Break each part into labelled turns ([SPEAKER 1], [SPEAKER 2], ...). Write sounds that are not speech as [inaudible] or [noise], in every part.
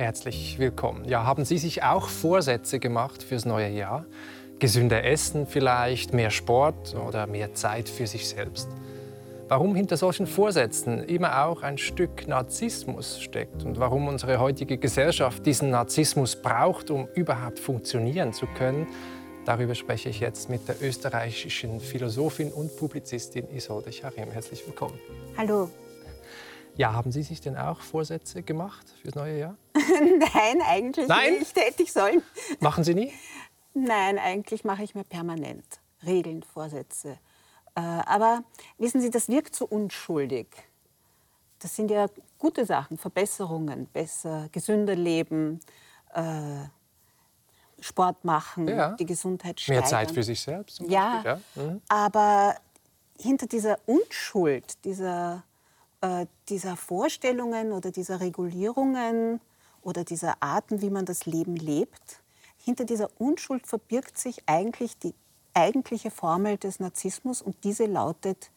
[SPEAKER 1] Herzlich willkommen. Ja, haben Sie sich auch Vorsätze gemacht fürs neue Jahr? Gesünder essen vielleicht, mehr Sport oder mehr Zeit für sich selbst? Warum hinter solchen Vorsätzen immer auch ein Stück Narzissmus steckt und warum unsere heutige Gesellschaft diesen Narzissmus braucht, um überhaupt funktionieren zu können, darüber spreche ich jetzt mit der österreichischen Philosophin und Publizistin Isolde Charim. Herzlich willkommen.
[SPEAKER 2] Hallo.
[SPEAKER 1] Ja, haben Sie sich denn auch Vorsätze gemacht fürs neue Jahr? [laughs]
[SPEAKER 2] Nein, eigentlich
[SPEAKER 1] Nein?
[SPEAKER 2] nicht. Hätte ich sollen.
[SPEAKER 1] Machen Sie nie?
[SPEAKER 2] Nein, eigentlich mache ich mir permanent Regeln, Vorsätze. Äh, aber wissen Sie, das wirkt so unschuldig. Das sind ja gute Sachen, Verbesserungen, besser, gesünder leben, äh, Sport machen,
[SPEAKER 1] Ja.
[SPEAKER 2] die Gesundheit steigern.
[SPEAKER 1] Mehr Zeit für sich selbst?
[SPEAKER 2] Ja,
[SPEAKER 1] ja? Mhm.
[SPEAKER 2] aber hinter dieser Unschuld, dieser, äh, dieser Vorstellungen oder dieser Regulierungen oder dieser Arten, wie man das Leben lebt, hinter dieser Unschuld verbirgt sich eigentlich die eigentliche Formel des Narzissmus und diese lautet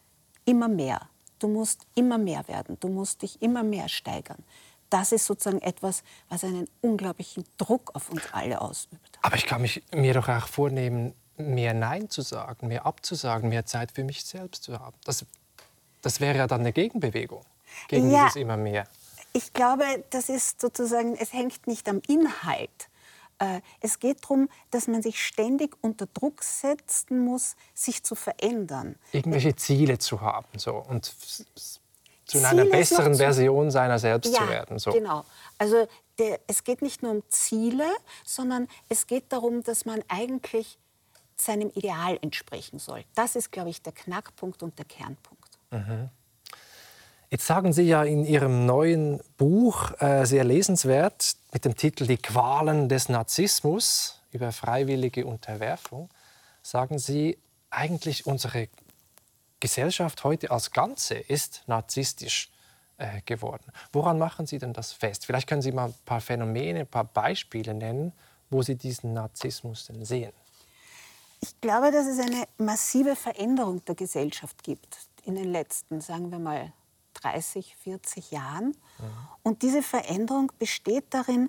[SPEAKER 2] immer mehr. Du musst immer mehr werden, du musst dich immer mehr steigern. Das ist sozusagen etwas, was einen unglaublichen Druck auf uns alle ausübt.
[SPEAKER 1] Aber ich kann mich, mir doch auch vornehmen, mehr Nein zu sagen, mehr abzusagen, mehr Zeit für mich selbst zu haben. Das, das wäre ja dann eine Gegenbewegung gegen
[SPEAKER 2] Ja.
[SPEAKER 1] dieses immer mehr.
[SPEAKER 2] Ich glaube, das ist sozusagen, es hängt nicht am Inhalt. Äh, Es geht darum, dass man sich ständig unter Druck setzen muss, sich zu verändern.
[SPEAKER 1] Irgendwelche Ziele zu haben so, und zu
[SPEAKER 2] Ziele
[SPEAKER 1] einer besseren
[SPEAKER 2] zu-
[SPEAKER 1] Version seiner selbst zu werden. So.
[SPEAKER 2] genau. Also der, es geht nicht nur um Ziele, sondern es geht darum, dass man eigentlich seinem Ideal entsprechen soll. Das ist, glaube ich, der Knackpunkt und der Kernpunkt.
[SPEAKER 1] Jetzt sagen Sie ja in Ihrem neuen Buch, äh, sehr lesenswert, mit dem Titel Die Qualen des Narzissmus über freiwillige Unterwerfung, sagen Sie, eigentlich unsere Gesellschaft heute als Ganze ist narzisstisch äh, geworden. Woran machen Sie denn das fest? Vielleicht können Sie mal ein paar Phänomene, ein paar Beispiele nennen, wo Sie diesen Narzissmus denn sehen.
[SPEAKER 2] Ich glaube, dass es eine massive Veränderung der Gesellschaft gibt in den letzten, sagen wir mal, 30, 40 Jahren. Und diese Veränderung besteht darin,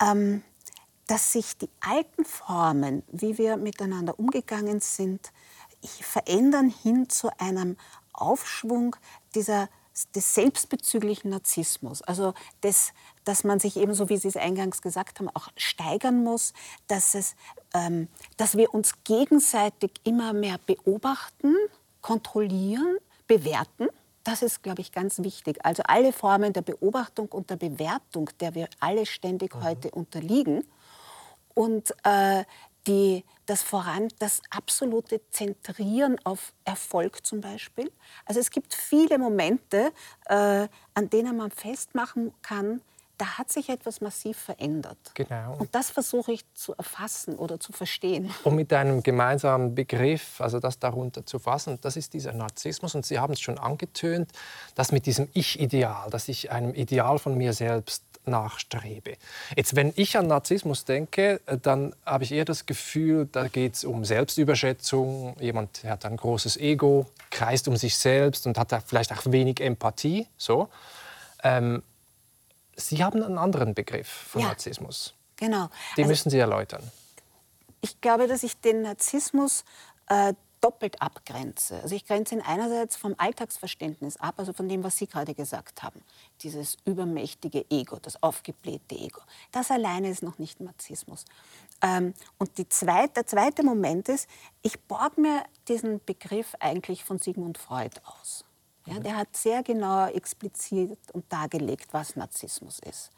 [SPEAKER 2] ähm, dass sich die alten Formen, wie wir miteinander umgegangen sind, verändern hin zu einem Aufschwung dieser, des selbstbezüglichen Narzissmus. Also des, dass man sich eben, so wie Sie es eingangs gesagt haben, auch steigern muss, dass, es, ähm, dass wir uns gegenseitig immer mehr beobachten, kontrollieren, bewerten. Das ist, glaube ich, ganz wichtig. Also alle Formen der Beobachtung und der Bewertung, der wir alle ständig heute unterliegen. Und äh, die, das voran, das absolute Zentrieren auf Erfolg zum Beispiel. Also es gibt viele Momente, äh, an denen man festmachen kann, da hat sich etwas massiv verändert.
[SPEAKER 1] Genau.
[SPEAKER 2] Und das versuche ich zu erfassen oder zu verstehen. [laughs]
[SPEAKER 1] um mit einem gemeinsamen Begriff, also das darunter zu fassen, das ist dieser Narzissmus. Und Sie haben es schon angetönt, dass mit diesem Ich-Ideal, dass ich einem Ideal von mir selbst nachstrebe. Jetzt, wenn ich an Narzissmus denke, äh, dann habe ich eher das Gefühl, da geht es um Selbstüberschätzung. Jemand hat ein großes Ego, kreist um sich selbst und hat da vielleicht auch wenig Empathie. So. Ähm, Sie haben einen anderen Begriff von
[SPEAKER 2] Ja.
[SPEAKER 1] Narzissmus.
[SPEAKER 2] Genau.
[SPEAKER 1] Den
[SPEAKER 2] Also-
[SPEAKER 1] müssen Sie erläutern.
[SPEAKER 2] Ich glaube, dass ich den Narzissmus äh, doppelt abgrenze. Also ich grenze ihn einerseits vom Alltagsverständnis ab, also von dem, was Sie gerade gesagt haben. Dieses übermächtige Ego, das aufgeblähte Ego. Das alleine ist noch nicht Narzissmus. Ähm, und die zweit, der zweite Moment ist, ich borg mir diesen Begriff eigentlich von Sigmund Freud aus. Ja, der hat sehr genau explizit und dargelegt, was Narzissmus ist.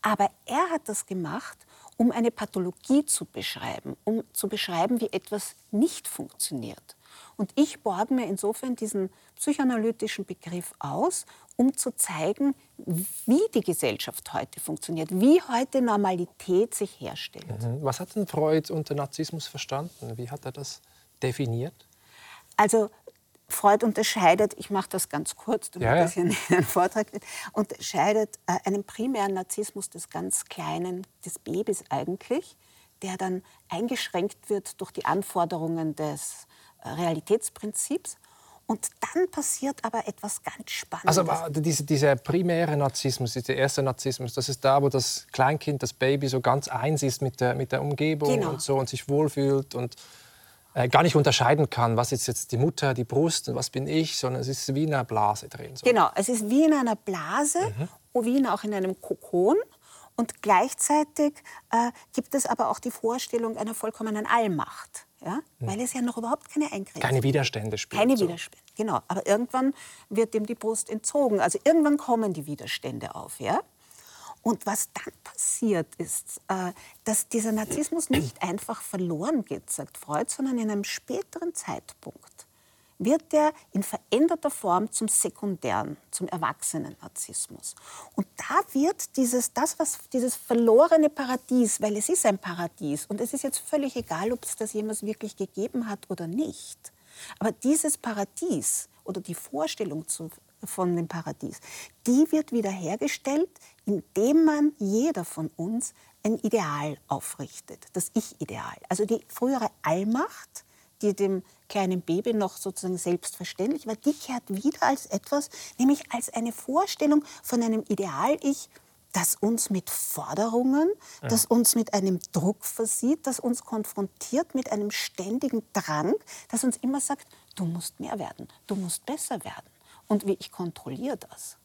[SPEAKER 2] Aber er hat das gemacht, um eine Pathologie zu beschreiben, um zu beschreiben, wie etwas nicht funktioniert. Und ich borge mir insofern diesen psychoanalytischen Begriff aus, um zu zeigen, wie die Gesellschaft heute funktioniert, wie heute Normalität sich herstellt.
[SPEAKER 1] Mhm. Was hat denn Freud unter Narzissmus verstanden? Wie hat er das definiert?
[SPEAKER 2] Also Freud unterscheidet, ich mache das ganz kurz, damit
[SPEAKER 1] Ja, ja.
[SPEAKER 2] das hier nicht ein Vortrag wird, unterscheidet äh, einen primären Narzissmus des ganz Kleinen, des Babys eigentlich, der dann eingeschränkt wird durch die Anforderungen des äh, Realitätsprinzips Und dann passiert aber etwas ganz Spannendes.
[SPEAKER 1] Also diese, dieser primäre Narzissmus, dieser erste Narzissmus, das ist da, wo das Kleinkind, das Baby so ganz eins ist mit der, mit der Umgebung genau. und so und sich wohlfühlt und äh, gar nicht unterscheiden kann, was ist jetzt die Mutter, die Brust und was bin ich, sondern es ist wie in einer Blase drin.
[SPEAKER 2] So. Genau, es ist wie in einer Blase, mhm. wie in, auch in einem Kokon. Und gleichzeitig äh, gibt es aber auch die Vorstellung einer vollkommenen Allmacht. Ja? Mhm. Weil es ja noch überhaupt keine Eingrenzung
[SPEAKER 1] Keine Widerstände spielt.
[SPEAKER 2] Keine so. Widerstände, genau. Aber irgendwann wird dem die Brust entzogen. Also irgendwann kommen die Widerstände auf. Ja? Und was dann passiert ist, äh, dass dieser Narzissmus nicht einfach verloren geht, sagt Freud, sondern in einem späteren Zeitpunkt wird er in veränderter Form zum sekundären, zum erwachsenen Narzissmus. Und da wird dieses, das, was, dieses verlorene Paradies, weil es ist ein Paradies und es ist jetzt völlig egal, ob es das jemals wirklich gegeben hat oder nicht, aber dieses Paradies oder die Vorstellung zu, von dem Paradies, die wird wiederhergestellt, indem man jeder von uns ein Ideal aufrichtet, das Ich-Ideal. Also die frühere Allmacht, die dem kleinen Baby noch sozusagen selbstverständlich war, die kehrt wieder als etwas, nämlich als eine Vorstellung von einem Ideal-Ich, das uns mit Forderungen, ja. das uns mit einem Druck versieht, das uns konfrontiert mit einem ständigen Drang, das uns immer sagt, du musst mehr werden, du musst besser werden. Und wie ich kontrolliere das.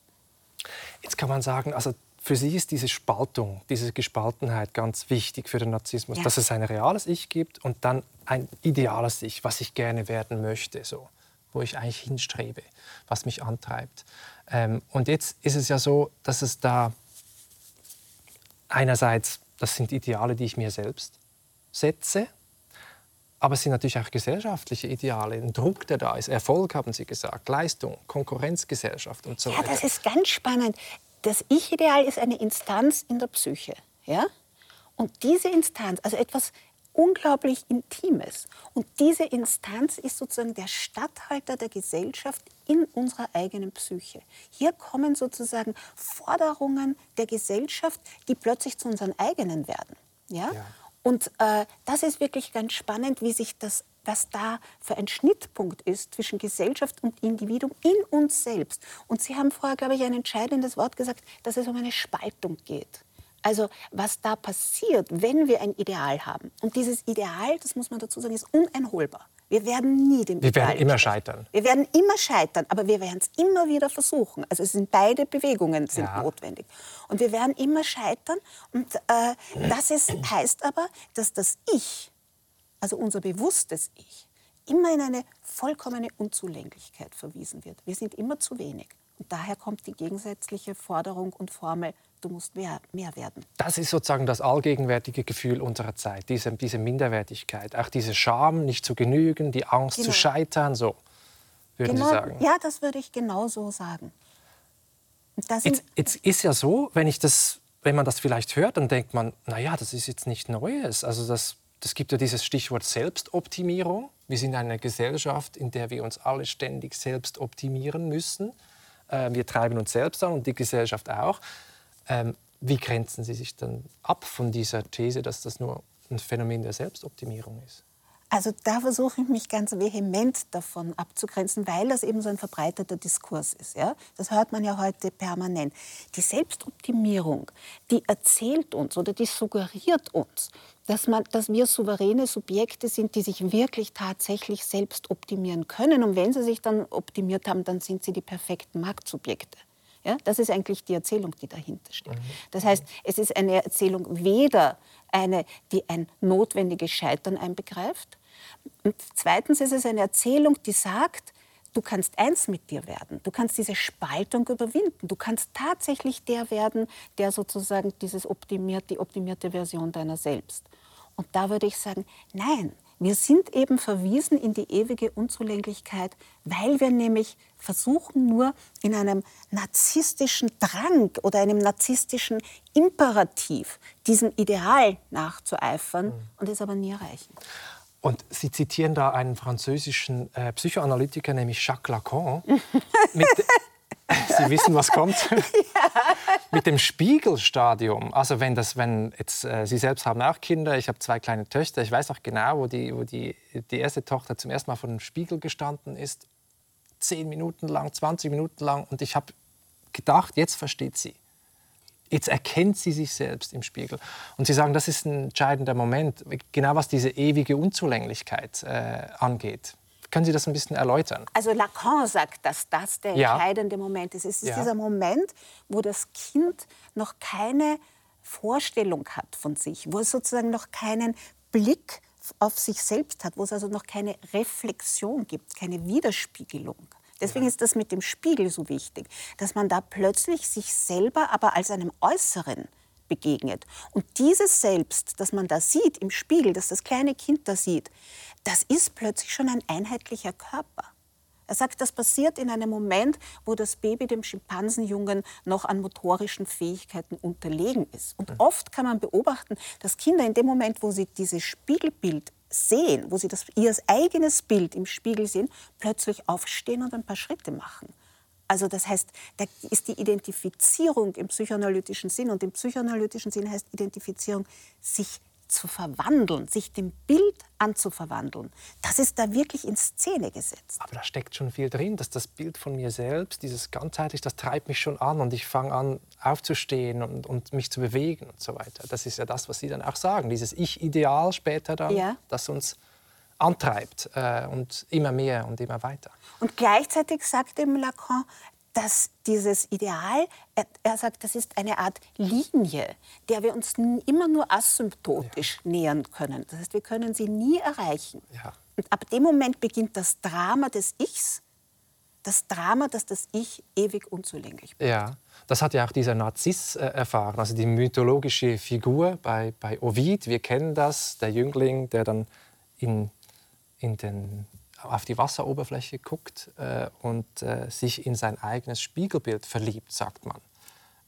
[SPEAKER 1] Jetzt kann man sagen, also für sie ist diese Spaltung, diese Gespaltenheit ganz wichtig für den Narzissmus, ja. dass es ein reales Ich gibt und dann ein ideales Ich, was ich gerne werden möchte, so, wo ich eigentlich hinstrebe, was mich antreibt. Ähm, und jetzt ist es ja so, dass es da einerseits, das sind Ideale, die ich mir selbst setze, aber es sind natürlich auch gesellschaftliche Ideale, ein Druck, der da ist, Erfolg haben Sie gesagt, Leistung, Konkurrenzgesellschaft und so
[SPEAKER 2] weiter. Ja, das ist ganz spannend das Ich-Ideal ist eine Instanz in der Psyche. Ja? Und diese Instanz, also etwas unglaublich Intimes. Und diese Instanz ist sozusagen der Statthalter der Gesellschaft in unserer eigenen Psyche. Hier kommen sozusagen Forderungen der Gesellschaft, die plötzlich zu unseren eigenen werden. Ja? ja. Und äh, das ist wirklich ganz spannend, wie sich das was da für ein Schnittpunkt ist zwischen Gesellschaft und Individuum in uns selbst. Und Sie haben vorher, glaube ich, ein entscheidendes Wort gesagt, dass es um eine Spaltung geht. Also was da passiert, wenn wir ein Ideal haben. Und dieses Ideal, das muss man dazu sagen, ist uneinholbar. Wir werden nie dem
[SPEAKER 1] Wir werden immer scheitern.
[SPEAKER 2] Wir werden immer scheitern, aber wir werden es immer wieder versuchen. Also es sind beide Bewegungen sind ja. notwendig. Und wir werden immer scheitern. Und äh, das ist, heißt aber, dass das Ich also unser bewusstes Ich, immer in eine vollkommene Unzulänglichkeit verwiesen wird. Wir sind immer zu wenig. Und daher kommt die gegensätzliche Forderung und Formel, du musst mehr, mehr werden.
[SPEAKER 1] Das ist sozusagen das allgegenwärtige Gefühl unserer Zeit, diese, diese Minderwertigkeit, auch diese Scham, nicht zu genügen, die Angst genau. zu scheitern, so würden
[SPEAKER 2] genau,
[SPEAKER 1] Sie sagen.
[SPEAKER 2] Ja, das würde ich genau so sagen.
[SPEAKER 1] Jetzt, jetzt, ist ja so, wenn, ich das, wenn man das vielleicht hört, dann denkt man, naja, das ist jetzt nicht Neues. Also das es gibt ja dieses Stichwort Selbstoptimierung. Wir sind eine Gesellschaft, in der wir uns alle ständig selbst optimieren müssen. Ähm, wir treiben uns selbst an und die Gesellschaft auch. Ähm, wie grenzen Sie sich dann ab von dieser These, dass das nur ein Phänomen der Selbstoptimierung ist?
[SPEAKER 2] Also da versuche ich mich ganz vehement davon abzugrenzen, weil das eben so ein verbreiteter Diskurs ist. Ja? Das hört man ja heute permanent. Die Selbstoptimierung, die erzählt uns oder die suggeriert uns, dass, man, dass wir souveräne Subjekte sind, die sich wirklich tatsächlich selbst optimieren können. Und wenn sie sich dann optimiert haben, dann sind sie die perfekten Marktsubjekte. Ja, das ist eigentlich die Erzählung, die dahinter steht. Mhm. Das heißt, es ist eine Erzählung weder eine, die ein notwendiges Scheitern einbegreift, und zweitens ist es eine Erzählung, die sagt, du kannst eins mit dir werden. Du kannst diese Spaltung überwinden. Du kannst tatsächlich der werden, der sozusagen dieses optimiert, die optimierte Version deiner selbst. Und da würde ich sagen, nein, wir sind eben verwiesen in die ewige Unzulänglichkeit, weil wir nämlich versuchen nur in einem narzisstischen Drang oder einem narzisstischen Imperativ diesem Ideal nachzueifern mhm. und es aber nie erreichen.
[SPEAKER 1] Und Sie zitieren da einen französischen äh, Psychoanalytiker, nämlich Jacques Lacan. [laughs] mit, [laughs] Sie wissen, was kommt? Ja. Mit dem Spiegelstadium. Also wenn das, wenn jetzt äh, Sie selbst haben auch Kinder, ich habe zwei kleine Töchter, ich weiß auch genau, wo die, wo die, die erste Tochter zum ersten Mal vor dem Spiegel gestanden ist 10 Minuten lang, 20 Minuten lang. Und ich habe gedacht, jetzt versteht sie. Jetzt erkennt sie sich selbst im Spiegel. Und Sie sagen, das ist ein entscheidender Moment, genau was diese ewige Unzulänglichkeit äh, angeht. Können Sie das ein bisschen erläutern?
[SPEAKER 2] Also Lacan sagt, dass das der ja. entscheidende Moment ist. Es ist ja. dieser Moment, wo das Kind noch keine Vorstellung hat von sich, wo es sozusagen noch keinen Blick auf sich selbst hat, wo es also noch keine Reflexion gibt, keine Widerspiegelung. Deswegen ist das mit dem Spiegel so wichtig, dass man da plötzlich sich selber aber als einem Äußeren begegnet. Und dieses Selbst, das man da sieht im Spiegel, das das kleine Kind da sieht, das ist plötzlich schon ein einheitlicher Körper. Er sagt, das passiert in einem Moment, wo das Baby dem Schimpansenjungen noch an motorischen Fähigkeiten unterlegen ist. Und oft kann man beobachten, dass Kinder in dem Moment, wo sie dieses Spiegelbild sehen, wo sie das, ihr eigenes Bild im Spiegel sehen, plötzlich aufstehen und ein paar Schritte machen. Also das heißt, da ist die Identifizierung im psychoanalytischen Sinn und im psychoanalytischen Sinn heißt Identifizierung sich zu verwandeln, sich dem Bild anzuverwandeln, das ist da wirklich in Szene gesetzt.
[SPEAKER 1] Aber da steckt schon viel drin, dass das Bild von mir selbst, dieses ganzheitlich, das treibt mich schon an und ich fange an aufzustehen und, und, mich zu bewegen und so weiter. Das ist ja das, was Sie dann auch sagen, dieses Ich-Ideal später dann, ja. das uns antreibt äh, und immer mehr und immer weiter.
[SPEAKER 2] Und gleichzeitig sagt eben Lacan, dass dieses Ideal, er, er, sagt, das ist eine Art Linie, der wir uns immer nur asymptotisch ja. nähern können. Das heißt, wir können sie nie erreichen. Ja. Und ab dem Moment beginnt das Drama des Ichs, das Drama, dass das Ich ewig unzulänglich
[SPEAKER 1] bleibt. Ja, das hat ja auch dieser Narziss äh, erfahren, also die mythologische Figur bei, bei Ovid. Wir kennen das, der Jüngling, der dann in, in den auf die Wasseroberfläche guckt äh, und äh, sich in sein eigenes Spiegelbild verliebt, sagt man.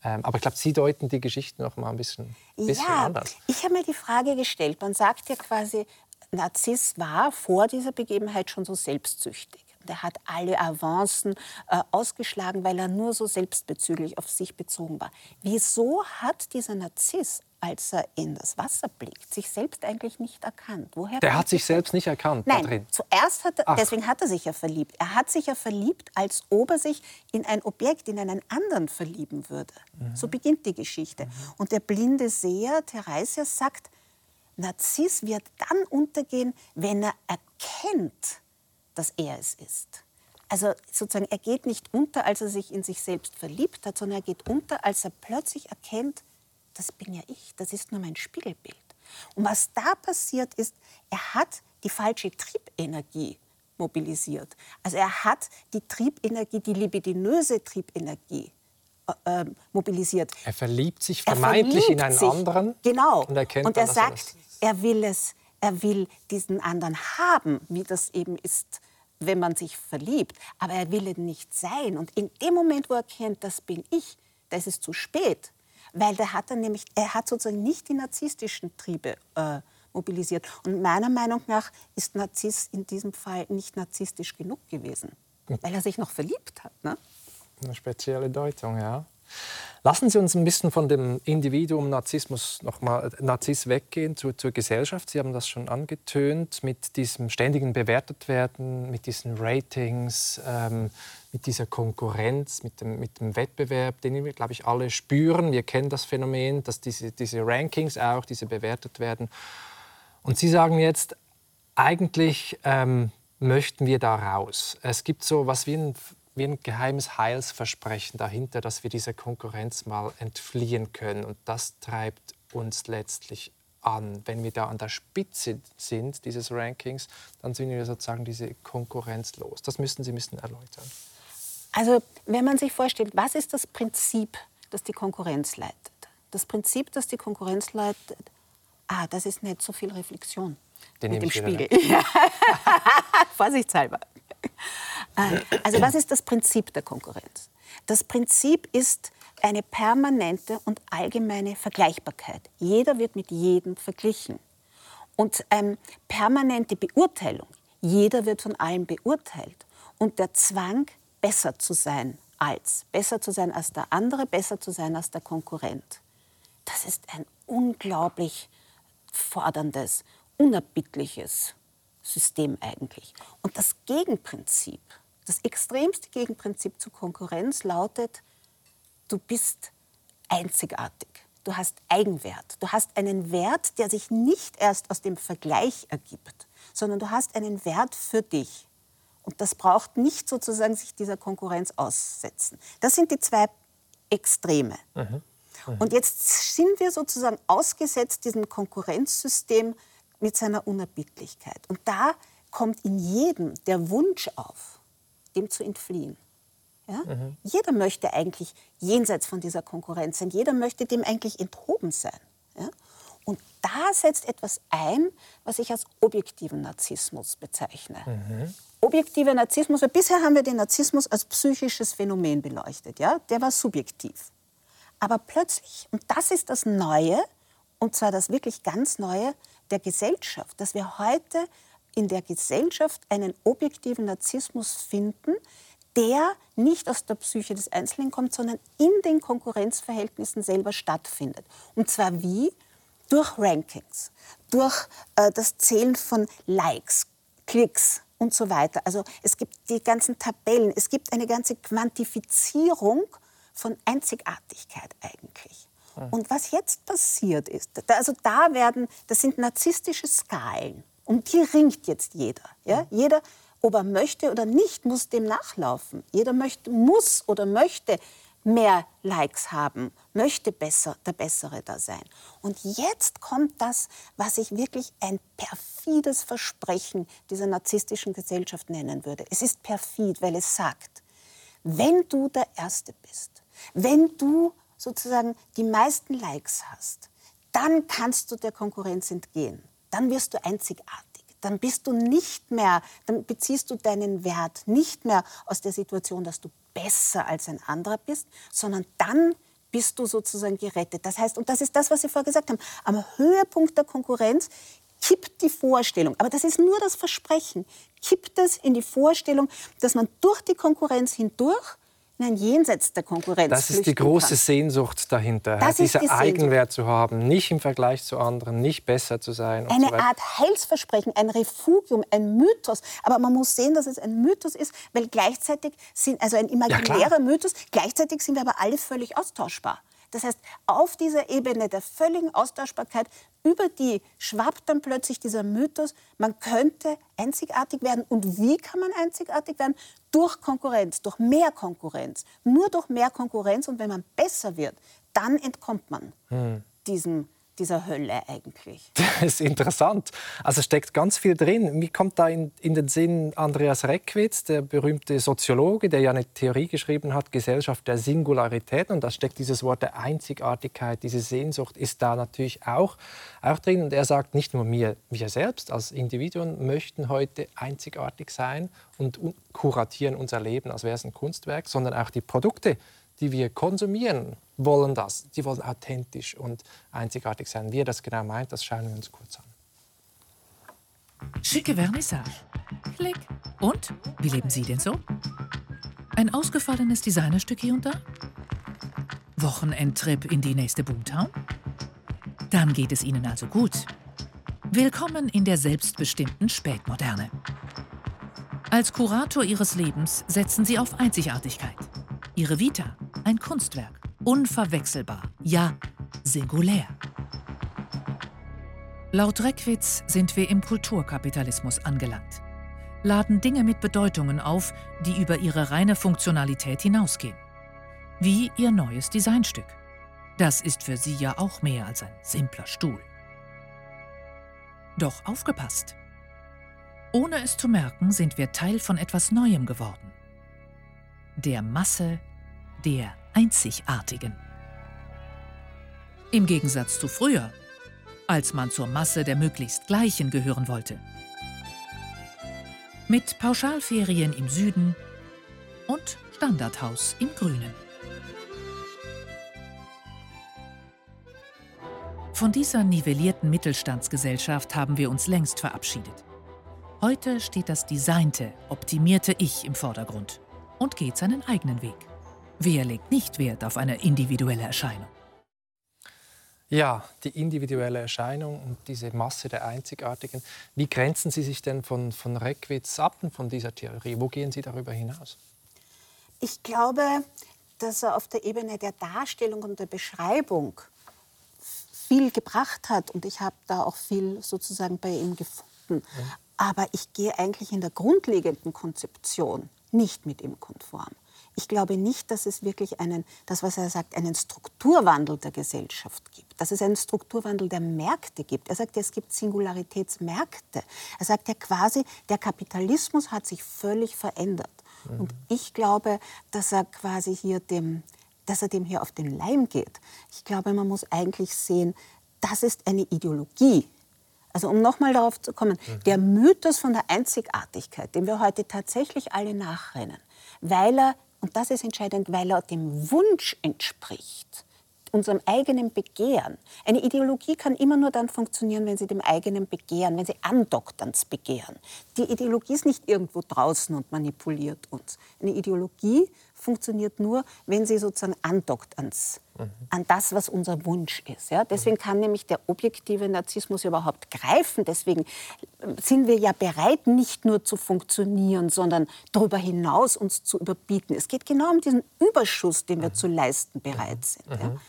[SPEAKER 1] Ähm, aber ich glaube, Sie deuten die Geschichte noch mal ein bisschen, bisschen
[SPEAKER 2] ja,
[SPEAKER 1] anders.
[SPEAKER 2] Ich habe mir die Frage gestellt, man sagt ja quasi, Narziss war vor dieser Begebenheit schon so selbstsüchtig. Er hat alle Avancen äh, ausgeschlagen, weil er nur so selbstbezüglich auf sich bezogen war. Wieso hat dieser Narziss als er in das Wasser blickt, sich selbst eigentlich nicht erkannt.
[SPEAKER 1] Woher der hat sich selbst nicht erkannt
[SPEAKER 2] Nein, zuerst hat er, deswegen hat er sich ja verliebt. Er hat sich ja verliebt, als ob er sich in ein Objekt, in einen anderen verlieben würde. Mhm. So beginnt die Geschichte. Mhm. Und der blinde Seher, Theresias, sagt, Narziss wird dann untergehen, wenn er erkennt, dass er es ist. Also sozusagen, er geht nicht unter, als er sich in sich selbst verliebt hat, sondern er geht unter, als er plötzlich erkennt, das bin ja ich, das ist nur mein Spiegelbild. Und was da passiert ist, er hat die falsche Triebenergie mobilisiert. Also er hat die Triebenergie, die libidinöse Triebenergie äh, ähm, mobilisiert.
[SPEAKER 1] Er verliebt sich vermeintlich verliebt in einen sich, anderen.
[SPEAKER 2] Genau. Und, erkennt und er dann, sagt, er, er will es, er will diesen anderen haben, wie das eben ist, wenn man sich verliebt. Aber er will es nicht sein. Und in dem Moment, wo er erkennt, das bin ich, da ist es zu spät weil der hat dann nämlich, er hat sozusagen nicht die narzisstischen Triebe äh, mobilisiert. Und meiner Meinung nach ist Narziss in diesem Fall nicht narzisstisch genug gewesen, weil er sich noch verliebt hat. Ne?
[SPEAKER 1] Eine spezielle Deutung, ja. Lassen Sie uns ein bisschen von dem Individuum Narzissmus noch mal Narziss weggehen zu, zur Gesellschaft. Sie haben das schon angetönt mit diesem ständigen bewertet werden, mit diesen Ratings, ähm, mit dieser Konkurrenz, mit dem, mit dem Wettbewerb, den wir, glaube ich, alle spüren. Wir kennen das Phänomen, dass diese, diese Rankings auch, diese bewertet werden. Und Sie sagen jetzt, eigentlich ähm, möchten wir da raus. Es gibt so was wie ein wie ein geheimes Heilsversprechen dahinter, dass wir dieser Konkurrenz mal entfliehen können. Und das treibt uns letztlich an. Wenn wir da an der Spitze sind dieses Rankings, dann sind wir sozusagen diese Konkurrenz los. Das müssten Sie müssen erläutern.
[SPEAKER 2] Also wenn man sich vorstellt, was ist das Prinzip, das die Konkurrenz leitet? Das Prinzip, das die Konkurrenz leitet, ah, das ist nicht so viel Reflexion Den mit dem Spiegel. [laughs] Ja. [laughs] Vorsichtshalber. Äh, also was ist das Prinzip der Konkurrenz? Das Prinzip ist eine permanente und allgemeine Vergleichbarkeit. Jeder wird mit jedem verglichen. Und ähm, permanente Beurteilung. Jeder wird von allen beurteilt. Und der Zwang, besser zu sein als, besser zu sein als der andere, besser zu sein als der Konkurrent. Das ist ein unglaublich forderndes, unerbittliches System eigentlich. Und das Gegenprinzip Das extremste Gegenprinzip zur Konkurrenz lautet, du bist einzigartig. Du hast Eigenwert. Du hast einen Wert, der sich nicht erst aus dem Vergleich ergibt, sondern du hast einen Wert für dich. Und das braucht nicht sozusagen sich dieser Konkurrenz aussetzen. Das sind die zwei Extreme. Mhm. Mhm. Und jetzt sind wir sozusagen ausgesetzt diesem Konkurrenzsystem mit seiner Unerbittlichkeit. Und da kommt in jedem der Wunsch auf, dem zu entfliehen. Ja? Mhm. Jeder möchte eigentlich jenseits von dieser Konkurrenz sein. Jeder möchte dem eigentlich enthoben sein. Ja? Und da setzt etwas ein, was ich als objektiven Narzissmus bezeichne. Mhm. Objektiver Narzissmus, weil bisher haben wir den Narzissmus als psychisches Phänomen beleuchtet. Ja? Der war subjektiv. Aber plötzlich, und das ist das Neue, und zwar das wirklich ganz Neue der Gesellschaft, dass wir heute in der Gesellschaft einen objektiven Narzissmus finden, der nicht aus der Psyche des Einzelnen kommt, sondern in den Konkurrenzverhältnissen selber stattfindet. Und zwar wie? Durch Rankings, durch äh, das Zählen von Likes, Klicks und so weiter. Also es gibt die ganzen Tabellen, es gibt eine ganze Quantifizierung von Einzigartigkeit eigentlich. Hm. Und was jetzt passiert ist, also da werden, das sind narzisstische Skalen. Um die ringt jetzt jeder. Ja? Hm. Jeder ob er möchte oder nicht, muss dem nachlaufen. Jeder möchte, muss oder möchte mehr Likes haben, möchte besser, der Bessere da sein. Und jetzt kommt das, was ich wirklich ein perfides Versprechen dieser narzisstischen Gesellschaft nennen würde. Es ist perfid, weil es sagt, wenn du der Erste bist, wenn du sozusagen die meisten Likes hast, dann kannst du der Konkurrenz entgehen. Dann wirst du einzigartig dann bist du nicht mehr, dann beziehst du deinen Wert nicht mehr aus der Situation, dass du besser als ein anderer bist, sondern dann bist du sozusagen gerettet. Das heißt, und das ist das, was Sie vorher gesagt haben, am Höhepunkt der Konkurrenz kippt die Vorstellung, aber das ist nur das Versprechen, kippt es in die Vorstellung, dass man durch die Konkurrenz hindurch Nein, jenseits der Konkurrenz.
[SPEAKER 1] Das ist die große kann. Sehnsucht dahinter, das diese die Eigenwert zu haben, nicht im Vergleich zu anderen, nicht besser zu sein.
[SPEAKER 2] Eine so Art Heilsversprechen, ein Refugium, ein Mythos. Aber man muss sehen, dass es ein Mythos ist, weil gleichzeitig sind, also ein imaginärer ja, Mythos, gleichzeitig sind wir aber alle völlig austauschbar. Das heißt, auf dieser Ebene der völligen Austauschbarkeit, über die schwappt dann plötzlich dieser Mythos, man könnte einzigartig werden. Und wie kann man einzigartig werden? Durch Konkurrenz, durch mehr Konkurrenz. Nur durch mehr Konkurrenz. Und wenn man besser wird, dann entkommt man hm. diesem dieser Hölle eigentlich? [laughs]
[SPEAKER 1] Das ist interessant. Also steckt ganz viel drin. Mir kommt da in, in, den Sinn Andreas Reckwitz, der berühmte Soziologe, der ja eine Theorie geschrieben hat, Gesellschaft der Singularität. Und da steckt dieses Wort der Einzigartigkeit, diese Sehnsucht ist da natürlich auch, auch drin. Und er sagt, nicht nur wir, wir selbst als Individuen möchten heute einzigartig sein und kuratieren unser Leben, als wäre es ein Kunstwerk, sondern auch die Produkte, die wir konsumieren, wollen das. Die wollen authentisch und einzigartig sein. Wie er das genau meint, das schauen wir uns kurz an.
[SPEAKER 3] Schicke Vernissage. Klick. Und? Wie leben Sie denn so? Ein ausgefallenes Designerstück hier und da? Wochenendtrip in die nächste Boomtown? Dann geht es Ihnen also gut. Willkommen in der selbstbestimmten Spätmoderne. Als Kurator Ihres Lebens setzen Sie auf Einzigartigkeit. Ihre Vita, ein Kunstwerk, unverwechselbar, ja, singulär. Laut Reckwitz sind wir im Kulturkapitalismus angelangt, laden Dinge mit Bedeutungen auf, die über ihre reine Funktionalität hinausgehen. Wie ihr neues Designstück. Das ist für sie ja auch mehr als ein simpler Stuhl. Doch aufgepasst! Ohne es zu merken, sind wir Teil von etwas Neuem geworden der Masse der Einzigartigen. Im Gegensatz zu früher, als man zur Masse der möglichst Gleichen gehören wollte. Mit Pauschalferien im Süden und Standardhaus im Grünen. Von dieser nivellierten Mittelstandsgesellschaft haben wir uns längst verabschiedet. Heute steht das designte, optimierte Ich im Vordergrund und geht seinen eigenen Weg. Wer legt nicht Wert auf eine individuelle Erscheinung?
[SPEAKER 1] Ja, die individuelle Erscheinung und diese Masse der Einzigartigen. Wie grenzen Sie sich denn von, von Reckwitz ab und von dieser Theorie? Wo gehen Sie darüber hinaus?
[SPEAKER 2] Ich glaube, dass er auf der Ebene der Darstellung und der Beschreibung viel gebracht hat und ich habe da auch viel sozusagen bei ihm gefunden. Ja. Aber ich gehe eigentlich in der grundlegenden Konzeption nicht mit ihm konform. Ich glaube nicht, dass es wirklich einen, das was er sagt, einen Strukturwandel der Gesellschaft gibt, dass es einen Strukturwandel der Märkte gibt. Er sagt, es gibt Singularitätsmärkte. Er sagt ja quasi, der Kapitalismus hat sich völlig verändert. Mhm. Und ich glaube, dass er quasi hier dem, dass er dem hier auf den Leim geht. Ich glaube, man muss eigentlich sehen, das ist eine Ideologie, also um nochmal darauf zu kommen, mhm. der Mythos von der Einzigartigkeit, dem wir heute tatsächlich alle nachrennen, weil er und das ist entscheidend, weil er dem Wunsch entspricht, unserem eigenen Begehren. Eine Ideologie kann immer nur dann funktionieren, wenn sie dem eigenen Begehren, wenn sie andockt ans Begehren. Die Ideologie ist nicht irgendwo draußen und manipuliert uns. Eine Ideologie funktioniert nur, wenn sie sozusagen andockt ans, mhm. an das, was unser Wunsch ist. Ja? Deswegen kann nämlich der objektive Narzissmus überhaupt greifen. Deswegen sind wir ja bereit, nicht nur zu funktionieren, sondern darüber hinaus uns zu überbieten. Es geht genau um diesen Überschuss, den wir mhm. zu leisten bereit sind. Ja? Mhm.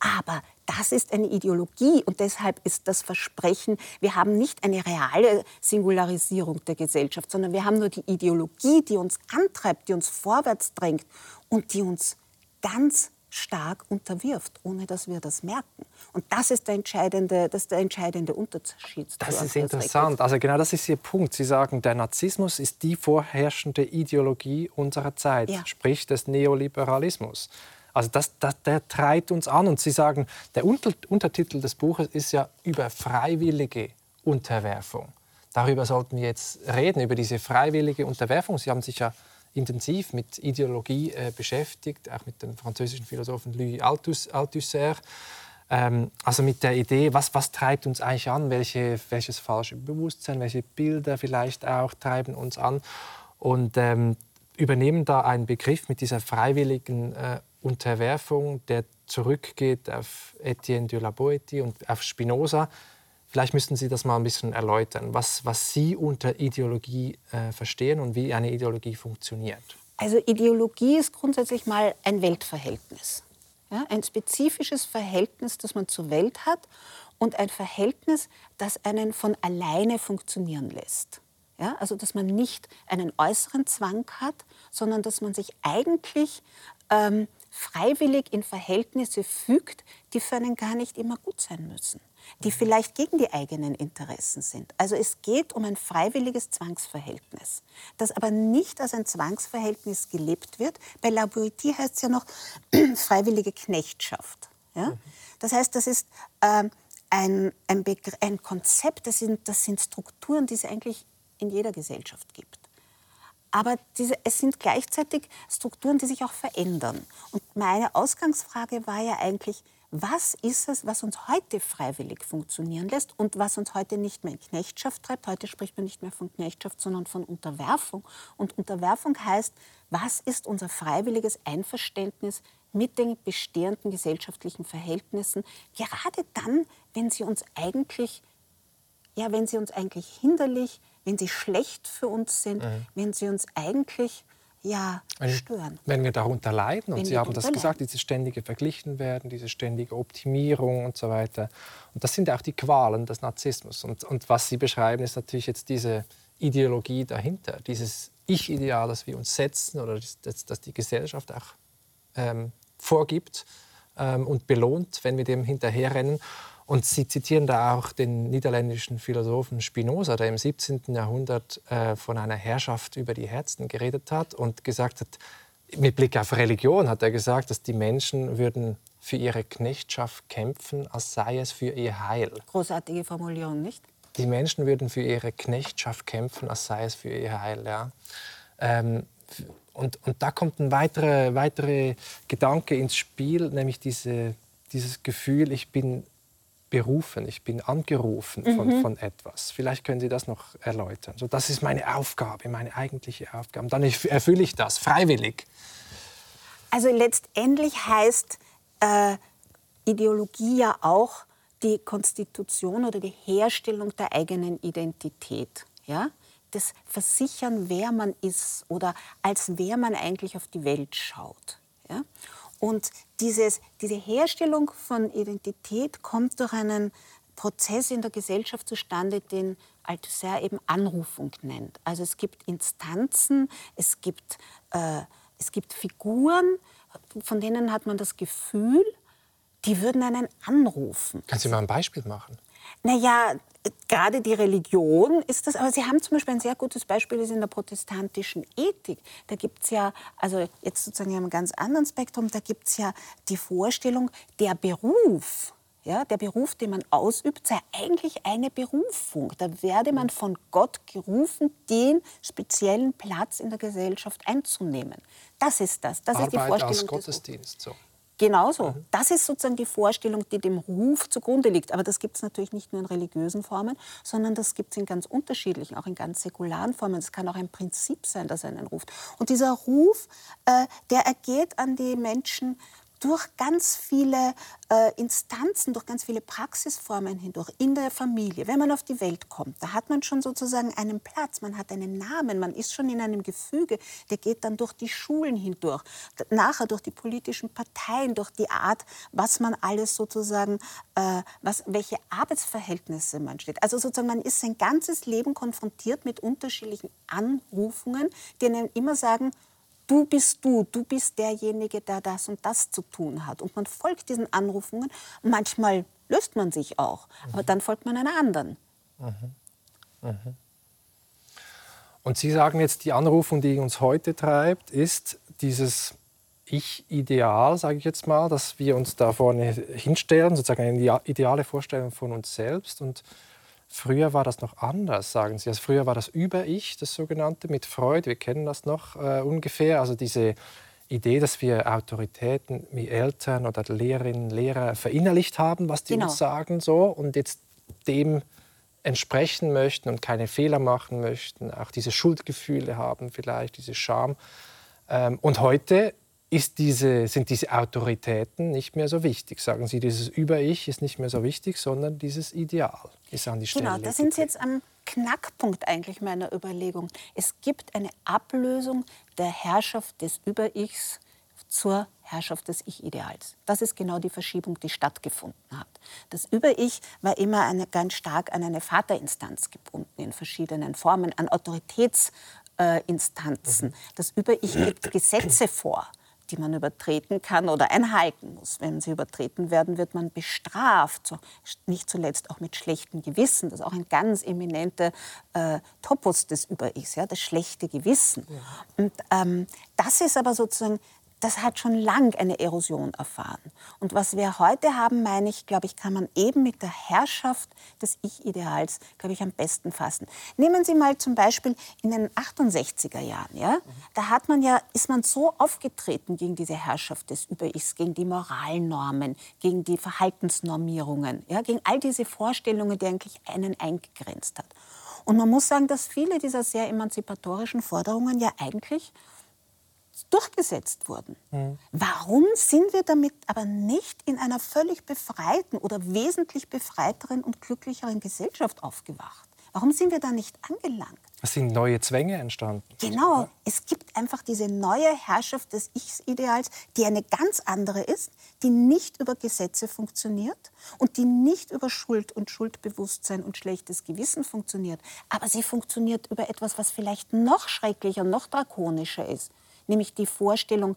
[SPEAKER 2] Aber das ist eine Ideologie und deshalb ist das Versprechen, wir haben nicht eine reale Singularisierung der Gesellschaft, sondern wir haben nur die Ideologie, die uns antreibt, die uns vorwärts drängt und die uns ganz stark unterwirft, ohne dass wir das merken. Und das ist der entscheidende, das ist der entscheidende Unterschied.
[SPEAKER 1] Das ist interessant. Also genau das ist Ihr Punkt. Sie sagen, der Narzissmus ist die vorherrschende Ideologie unserer Zeit, ja. sprich des Neoliberalismus. Also das, das, der treibt uns an. Und Sie sagen, der Unter Untertitel des Buches ist ja über freiwillige Unterwerfung. Darüber sollten wir jetzt reden, über diese freiwillige Unterwerfung. Sie haben sich ja intensiv mit Ideologie äh, beschäftigt, auch mit dem französischen Philosophen Louis Althusser. Ähm, also mit der Idee, was, was treibt uns eigentlich an, welche, welches falsche Bewusstsein, welche Bilder vielleicht auch treiben uns an. Und ähm, übernehmen da einen Begriff mit dieser freiwilligen äh, Unterwerfung, der zurückgeht auf Etienne de la Boétie und auf Spinoza. Vielleicht müssten Sie das mal ein bisschen erläutern, was, was Sie unter Ideologie äh, verstehen und wie eine Ideologie funktioniert.
[SPEAKER 2] Also Ideologie ist grundsätzlich mal ein Weltverhältnis. Ja, ein spezifisches Verhältnis, das man zur Welt hat und ein Verhältnis, das einen von alleine funktionieren lässt. Ja, also dass man nicht einen äußeren Zwang hat, sondern dass man sich eigentlich ähm, freiwillig in Verhältnisse fügt, die für einen gar nicht immer gut sein müssen, die vielleicht gegen die eigenen Interessen sind. Also es geht um ein freiwilliges Zwangsverhältnis, das aber nicht als ein Zwangsverhältnis gelebt wird. Bei La Boétie heißt es ja noch [clears throat] freiwillige Knechtschaft. Ja? Das heißt, das ist äh, ein, ein, ein, Konzept, das sind, das sind Strukturen, die es eigentlich in jeder Gesellschaft gibt. Aber diese, es sind gleichzeitig Strukturen, die sich auch verändern. Und meine Ausgangsfrage war ja eigentlich, was ist es, was uns heute freiwillig funktionieren lässt und was uns heute nicht mehr in Knechtschaft treibt? Heute spricht man nicht mehr von Knechtschaft, sondern von Unterwerfung. Und Unterwerfung heißt, was ist unser freiwilliges Einverständnis mit den bestehenden gesellschaftlichen Verhältnissen, gerade dann, wenn sie uns eigentlich, ja, wenn sie uns eigentlich hinderlich, wenn sie schlecht für uns sind, mhm. wenn sie uns eigentlich ja, stören.
[SPEAKER 1] Wenn wir darunter leiden, und wenn Sie haben das gesagt, dieses ständige Verglichenwerden, diese ständige Optimierung und so weiter. Und das sind auch die Qualen des Narzissmus. Und, und was Sie beschreiben, ist natürlich jetzt diese Ideologie dahinter, dieses Ich-Ideal, das wir uns setzen oder das, das die Gesellschaft auch ähm, vorgibt ähm, und belohnt, wenn wir dem hinterherrennen. Und Sie zitieren da auch den niederländischen Philosophen Spinoza, der im 17. Jahrhundert äh, von einer Herrschaft über die Herzen geredet hat und gesagt hat, mit Blick auf Religion hat er gesagt, dass die Menschen würden für ihre Knechtschaft kämpfen, als sei es für ihr Heil.
[SPEAKER 2] Großartige Formulierung, nicht?
[SPEAKER 1] Die Menschen würden für ihre Knechtschaft kämpfen, als sei es für ihr Heil. Ja. Ähm, und, und da kommt ein weiterer, weiterer Gedanke ins Spiel, nämlich diese, dieses Gefühl, ich bin berufen, ich bin angerufen von, mhm. von etwas. Vielleicht können Sie das noch erläutern. So, das ist meine Aufgabe, meine eigentliche Aufgabe. Dann erfülle ich das freiwillig.
[SPEAKER 2] Also letztendlich heißt, äh, Ideologie ja auch die Konstitution oder die Herstellung der eigenen Identität. Ja? Das Versichern, wer man ist oder als wer man eigentlich auf die Welt schaut. Ja? Und dieses, diese Herstellung von Identität kommt durch einen Prozess in der Gesellschaft zustande, den Althusser eben Anrufung nennt. Also es gibt Instanzen, es gibt, äh, es gibt Figuren, von denen hat man das Gefühl, die würden einen anrufen.
[SPEAKER 1] Kannst du mal ein Beispiel machen?
[SPEAKER 2] Naja, gerade die Religion ist das, aber Sie haben zum Beispiel ein sehr gutes Beispiel ist in der protestantischen Ethik. Da gibt es ja, also jetzt sozusagen in einem ganz anderen Spektrum, da gibt es ja die Vorstellung, der Beruf, ja, der Beruf, den man ausübt, sei eigentlich eine Berufung. Da werde man von Gott gerufen, den speziellen Platz in der Gesellschaft einzunehmen. Das ist das. Das
[SPEAKER 1] Arbeit
[SPEAKER 2] ist die Vorstellung.
[SPEAKER 1] Als Gottesdienst. So.
[SPEAKER 2] Genauso. Mhm. Das ist sozusagen die Vorstellung, die dem Ruf zugrunde liegt. Aber das gibt es natürlich nicht nur in religiösen Formen, sondern das gibt es in ganz unterschiedlichen, auch in ganz säkularen Formen. Es kann auch ein Prinzip sein, das einen ruft. Und dieser Ruf, äh, der ergeht an die Menschen durch ganz viele äh, Instanzen, durch ganz viele Praxisformen hindurch, in der Familie, wenn man auf die Welt kommt, da hat man schon sozusagen einen Platz, man hat einen Namen, man ist schon in einem Gefüge, der geht dann durch die Schulen hindurch, nachher durch die politischen Parteien, durch die Art, was man alles sozusagen, äh, was, welche Arbeitsverhältnisse man steht. Also sozusagen, man ist sein ganzes Leben konfrontiert mit unterschiedlichen Anrufungen, die einem immer sagen, du bist du, du bist derjenige, der das und das zu tun hat. Und man folgt diesen Anrufungen. Manchmal löst man sich auch, mhm. aber dann folgt man einer anderen. Mhm.
[SPEAKER 1] Mhm. Und Sie sagen jetzt, die Anrufung, die uns heute treibt, ist dieses Ich-Ideal, sage ich jetzt mal, dass wir uns da vorne hinstellen, sozusagen eine ideale Vorstellung von uns selbst. Und Früher war das noch anders, sagen Sie. Also früher war das Über-Ich, das sogenannte, mit Freud. Wir kennen das noch äh, ungefähr. Also diese Idee, dass wir Autoritäten wie Eltern oder Lehrerinnen, Lehrer verinnerlicht haben, was die genau. uns sagen, so und jetzt dem entsprechen möchten und keine Fehler machen möchten, auch diese Schuldgefühle haben, vielleicht diese Scham. Ähm, und heute diese, sind diese Autoritäten nicht mehr so wichtig. Sagen Sie, dieses Über-Ich ist nicht mehr so wichtig, sondern dieses Ideal ist an die Stelle.
[SPEAKER 2] Genau, da sind Sie jetzt am Knackpunkt eigentlich meiner Überlegung. Es gibt eine Ablösung der Herrschaft des Über-Ichs zur Herrschaft des Ich-Ideals. Das ist genau die Verschiebung, die stattgefunden hat. Das Über-Ich war immer eine, ganz stark an eine Vaterinstanz gebunden, in verschiedenen Formen, an Autoritätsinstanzen. Mhm. Das Über-Ich gibt Gesetze vor die man übertreten kann oder einhalten muss. Wenn sie übertreten werden, wird man bestraft, so, nicht zuletzt auch mit schlechtem Gewissen. Das ist auch ein ganz eminenter äh, Topos des Über-Ichs, ja, das schlechte Gewissen. Ja. Und ähm, das ist aber sozusagen das hat schon lang eine Erosion erfahren. Und was wir heute haben, meine ich, glaube ich, kann man eben mit der Herrschaft des Ich-Ideals, glaube ich, am besten fassen. Nehmen Sie mal zum Beispiel in den 68er Jahren, ja? Da hat man ja, ist man so aufgetreten gegen diese Herrschaft des Über-Ichs, gegen die Moralnormen, gegen die Verhaltensnormierungen, ja? gegen all diese Vorstellungen, die eigentlich einen eingegrenzt hat. Und man muss sagen, dass viele dieser sehr emanzipatorischen Forderungen ja eigentlich durchgesetzt wurden. Mhm. Warum sind wir damit aber nicht in einer völlig befreiten oder wesentlich befreiteren und glücklicheren Gesellschaft aufgewacht? Warum sind wir da nicht angelangt?
[SPEAKER 1] Es sind neue Zwänge entstanden.
[SPEAKER 2] Genau. Ja. Es gibt einfach diese neue Herrschaft des Ich-Ideals, die eine ganz andere ist, die nicht über Gesetze funktioniert und die nicht über Schuld und Schuldbewusstsein und schlechtes Gewissen funktioniert. Aber sie funktioniert über etwas, was vielleicht noch schrecklicher, noch drakonischer ist, nämlich die Vorstellung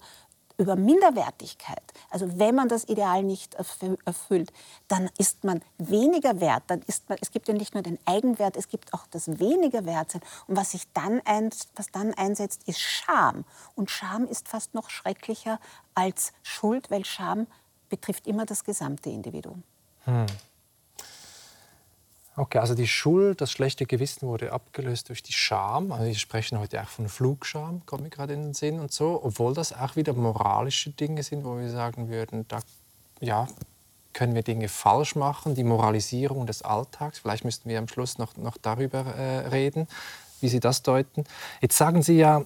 [SPEAKER 2] über Minderwertigkeit. Also wenn man das Ideal nicht erfüllt, dann ist man weniger wert. Dann ist man, es gibt ja nicht nur den Eigenwert, es gibt auch das weniger Wertsein. Und was sich dann, ein, was dann einsetzt, ist Scham. Und Scham ist fast noch schrecklicher als Schuld, weil Scham betrifft immer das gesamte Individuum. Hm.
[SPEAKER 1] Okay, also die Schuld, das schlechte Gewissen wurde abgelöst durch die Scham. Also wir sprechen heute auch von Flugscham, kommt mir gerade in den Sinn und so. Obwohl das auch wieder moralische Dinge sind, wo wir sagen würden, da ja, können wir Dinge falsch machen, die Moralisierung des Alltags. Vielleicht müssten wir am Schluss noch, noch darüber äh, reden, wie Sie das deuten. Jetzt sagen Sie ja,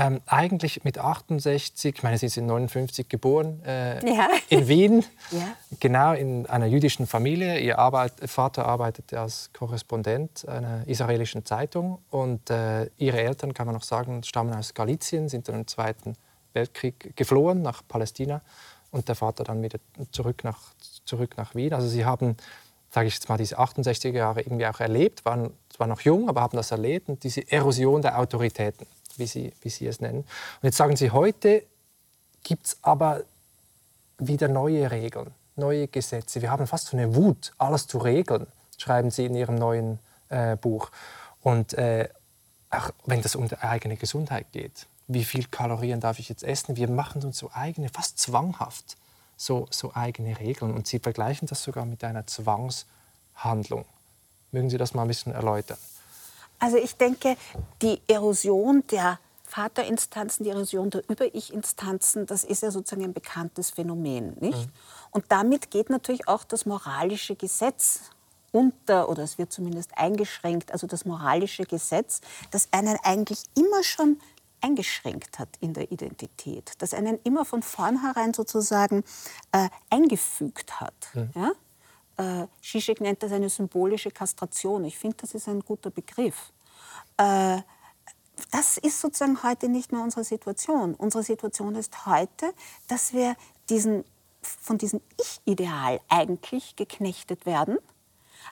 [SPEAKER 1] Ähm, eigentlich mit 68, ich meine, Sie sind 59 geboren, äh, ja. [laughs] in Wien, ja. genau in einer jüdischen Familie. Ihr Arbeit, Vater arbeitete als Korrespondent einer israelischen Zeitung und äh, Ihre Eltern, kann man noch sagen, stammen aus Galizien, sind dann im Zweiten Weltkrieg geflohen nach Palästina und der Vater dann wieder zurück nach, zurück nach Wien. Also Sie haben, sage ich jetzt mal, diese 68er Jahre irgendwie auch erlebt, waren zwar noch jung, aber haben das erlebt und diese Erosion der Autoritäten wie Sie, wie Sie es nennen. Und jetzt sagen Sie, heute gibt es aber wieder neue Regeln, neue Gesetze. Wir haben fast so eine Wut, alles zu regeln, schreiben Sie in Ihrem neuen äh, Buch. Und äh, auch wenn das um die eigene Gesundheit geht, wie viel Kalorien darf ich jetzt essen? Wir machen uns so eigene, fast zwanghaft, so, so eigene Regeln. Und Sie vergleichen das sogar mit einer Zwangshandlung. Mögen Sie das mal ein bisschen erläutern?
[SPEAKER 2] Also ich denke, die Erosion der Vaterinstanzen, die Erosion der Über-Ich-Instanzen, das ist ja sozusagen ein bekanntes Phänomen. Nicht? Mhm. Und damit geht natürlich auch das moralische Gesetz unter, oder es wird zumindest eingeschränkt, also das moralische Gesetz, das einen eigentlich immer schon eingeschränkt hat in der Identität, das einen immer von vornherein sozusagen äh, eingefügt hat. Mhm. Ja? Äh, Zizek nennt das eine symbolische Kastration. Ich finde, das ist ein guter Begriff. Äh, das ist sozusagen heute nicht mehr unsere Situation. Unsere Situation ist heute, dass wir diesen, von diesem Ich-Ideal eigentlich geknechtet werden,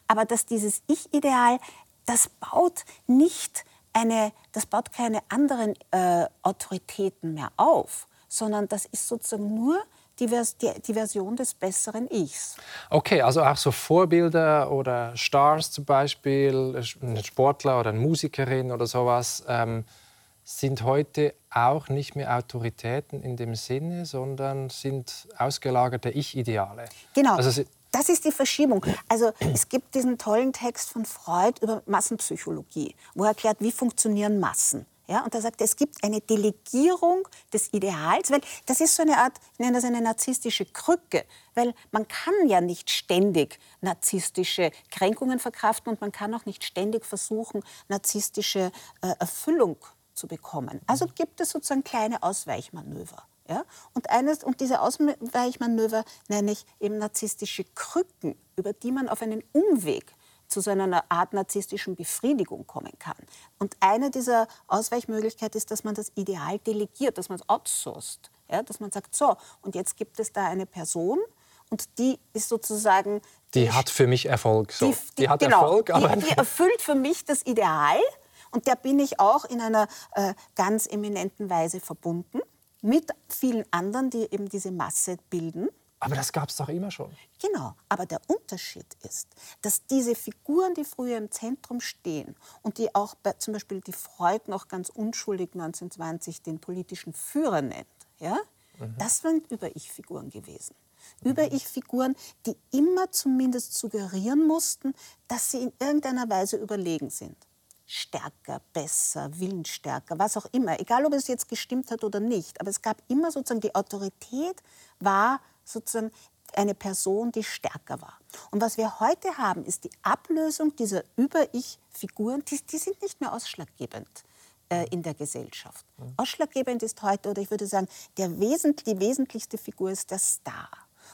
[SPEAKER 2] aber dass dieses Ich-Ideal, das baut nicht eine, das baut keine anderen äh, Autoritäten mehr auf, sondern das ist sozusagen nur die, die, die, Version des besseren Ichs.
[SPEAKER 1] Okay, also auch so Vorbilder oder Stars zum Beispiel, ein Sportler oder eine Musikerin oder sowas, ähm, sind heute auch nicht mehr Autoritäten in dem Sinne, sondern sind ausgelagerte Ich-Ideale.
[SPEAKER 2] Genau. Also das ist die Verschiebung. Also es gibt diesen tollen Text von Freud über Massenpsychologie, wo er erklärt, wie funktionieren Massen. Ja, und er sagt, es gibt eine Delegierung des Ideals, weil das ist so eine Art, ich nenne das eine narzisstische Krücke, weil man kann ja nicht ständig narzisstische Kränkungen verkraften und man kann auch nicht ständig versuchen, narzisstische äh, Erfüllung zu bekommen. Also gibt es sozusagen kleine Ausweichmanöver. Ja? Und, eines, und diese Ausweichmanöver nenne ich eben narzisstische Krücken, über die man auf einen Umweg zu so einer Art narzisstischen Befriedigung kommen kann. Und eine dieser Ausweichmöglichkeiten ist, dass man das Ideal delegiert, dass man es outsourced. Ja, dass man sagt, so, und jetzt gibt es da eine Person und die ist sozusagen...
[SPEAKER 1] Die, die hat für mich Erfolg. So.
[SPEAKER 2] Die, die, die hat genau, Erfolg, aber... Die, die [laughs] erfüllt für mich das Ideal und der bin ich auch in einer äh, ganz eminenten Weise verbunden mit vielen anderen, die eben diese Masse bilden.
[SPEAKER 1] Aber das gab es doch immer schon.
[SPEAKER 2] Genau, aber der Unterschied ist, dass diese Figuren, die früher im Zentrum stehen und die auch bei, zum Beispiel die Freud noch ganz unschuldig 1920 den politischen Führer nennt, ja, mhm. das sind Über-Ich-Figuren gewesen. Mhm. Über-Ich-Figuren, die immer zumindest suggerieren mussten, dass sie in irgendeiner Weise überlegen sind stärker, besser, willensstärker, was auch immer. Egal, ob es jetzt gestimmt hat oder nicht. Aber es gab immer sozusagen, die Autorität war sozusagen eine Person, die stärker war. Und was wir heute haben, ist die Ablösung dieser Über-Ich-Figuren, die, die, sind nicht mehr ausschlaggebend äh, in der Gesellschaft. Ausschlaggebend ist heute, oder ich würde sagen, der Wesentlich, die wesentlichste Figur ist der Star.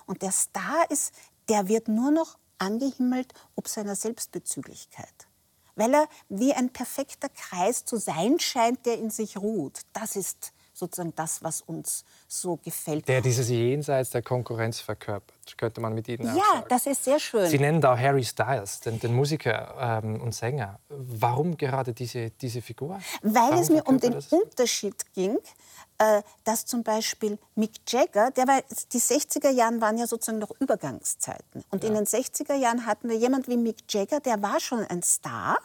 [SPEAKER 2] Und der Star ist, der wird nur noch angehimmelt ob seiner Selbstbezüglichkeit. Weil er wie ein perfekter Kreis zu sein scheint, der in sich ruht. Das ist sozusagen das, was uns so gefällt.
[SPEAKER 1] Der dieses Jenseits der Konkurrenz verkörpert, könnte man mit Ihnen
[SPEAKER 2] Ja,
[SPEAKER 1] sagen.
[SPEAKER 2] das ist sehr schön.
[SPEAKER 1] Sie nennen da Harry Styles, den, den Musiker ähm, und Sänger. Warum gerade diese, diese Figur?
[SPEAKER 2] Weil
[SPEAKER 1] Warum
[SPEAKER 2] es mir um den das? Unterschied ging, äh, dass zum Beispiel Mick Jagger, der war, die 60er Jahren waren ja sozusagen noch Übergangszeiten. Und ja. in den 60er Jahren hatten wir jemanden wie Mick Jagger, der war schon ein Star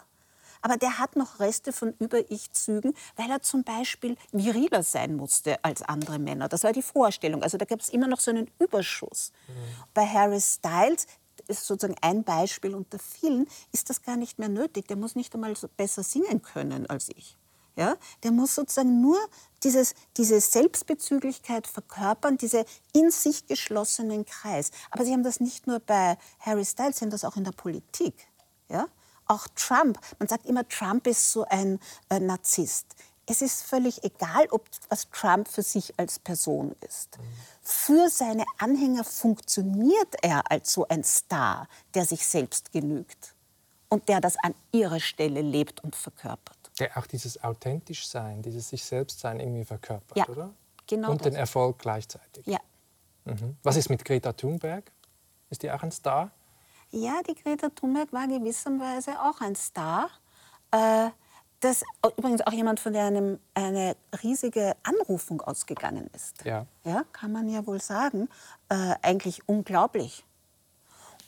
[SPEAKER 2] aber der hat noch Reste von Über-Ich-Zügen, weil er zum Beispiel viriler sein musste als andere Männer. Das war die Vorstellung. Also da gab es immer noch so einen Überschuss. Mhm. Bei Harry Styles, ist sozusagen ein Beispiel unter vielen, ist das gar nicht mehr nötig. Der muss nicht einmal so besser singen können als ich. Ja? Der muss sozusagen nur dieses, diese Selbstbezüglichkeit verkörpern, diese in sich geschlossenen Kreis. Aber Sie haben das nicht nur bei Harry Styles, Sie haben das auch in der Politik. Ja? Auch Trump, man sagt immer, Trump ist so ein äh, Narzisst. es ist völlig egal, ob was Trump für sich als Person ist. Für seine Anhänger funktioniert er als so ein Star, der sich selbst genügt und der das an ihrer Stelle lebt und verkörpert.
[SPEAKER 1] Der auch dieses authentisch sein, dieses sich selbst sein irgendwie verkörpert,
[SPEAKER 2] Ja,
[SPEAKER 1] oder?
[SPEAKER 2] genau
[SPEAKER 1] Und
[SPEAKER 2] das.
[SPEAKER 1] den Erfolg gleichzeitig.
[SPEAKER 2] Ja.
[SPEAKER 1] Mhm. Was ist mit Greta Thunberg? Ist die auch ein Star?
[SPEAKER 2] Ja, die Greta Thunberg war gewisserweise auch ein Star. Äh, das übrigens auch jemand, von der einem eine riesige Anrufung ausgegangen ist.
[SPEAKER 1] Ja.
[SPEAKER 2] Ja, kann man ja wohl sagen. Äh, eigentlich unglaublich.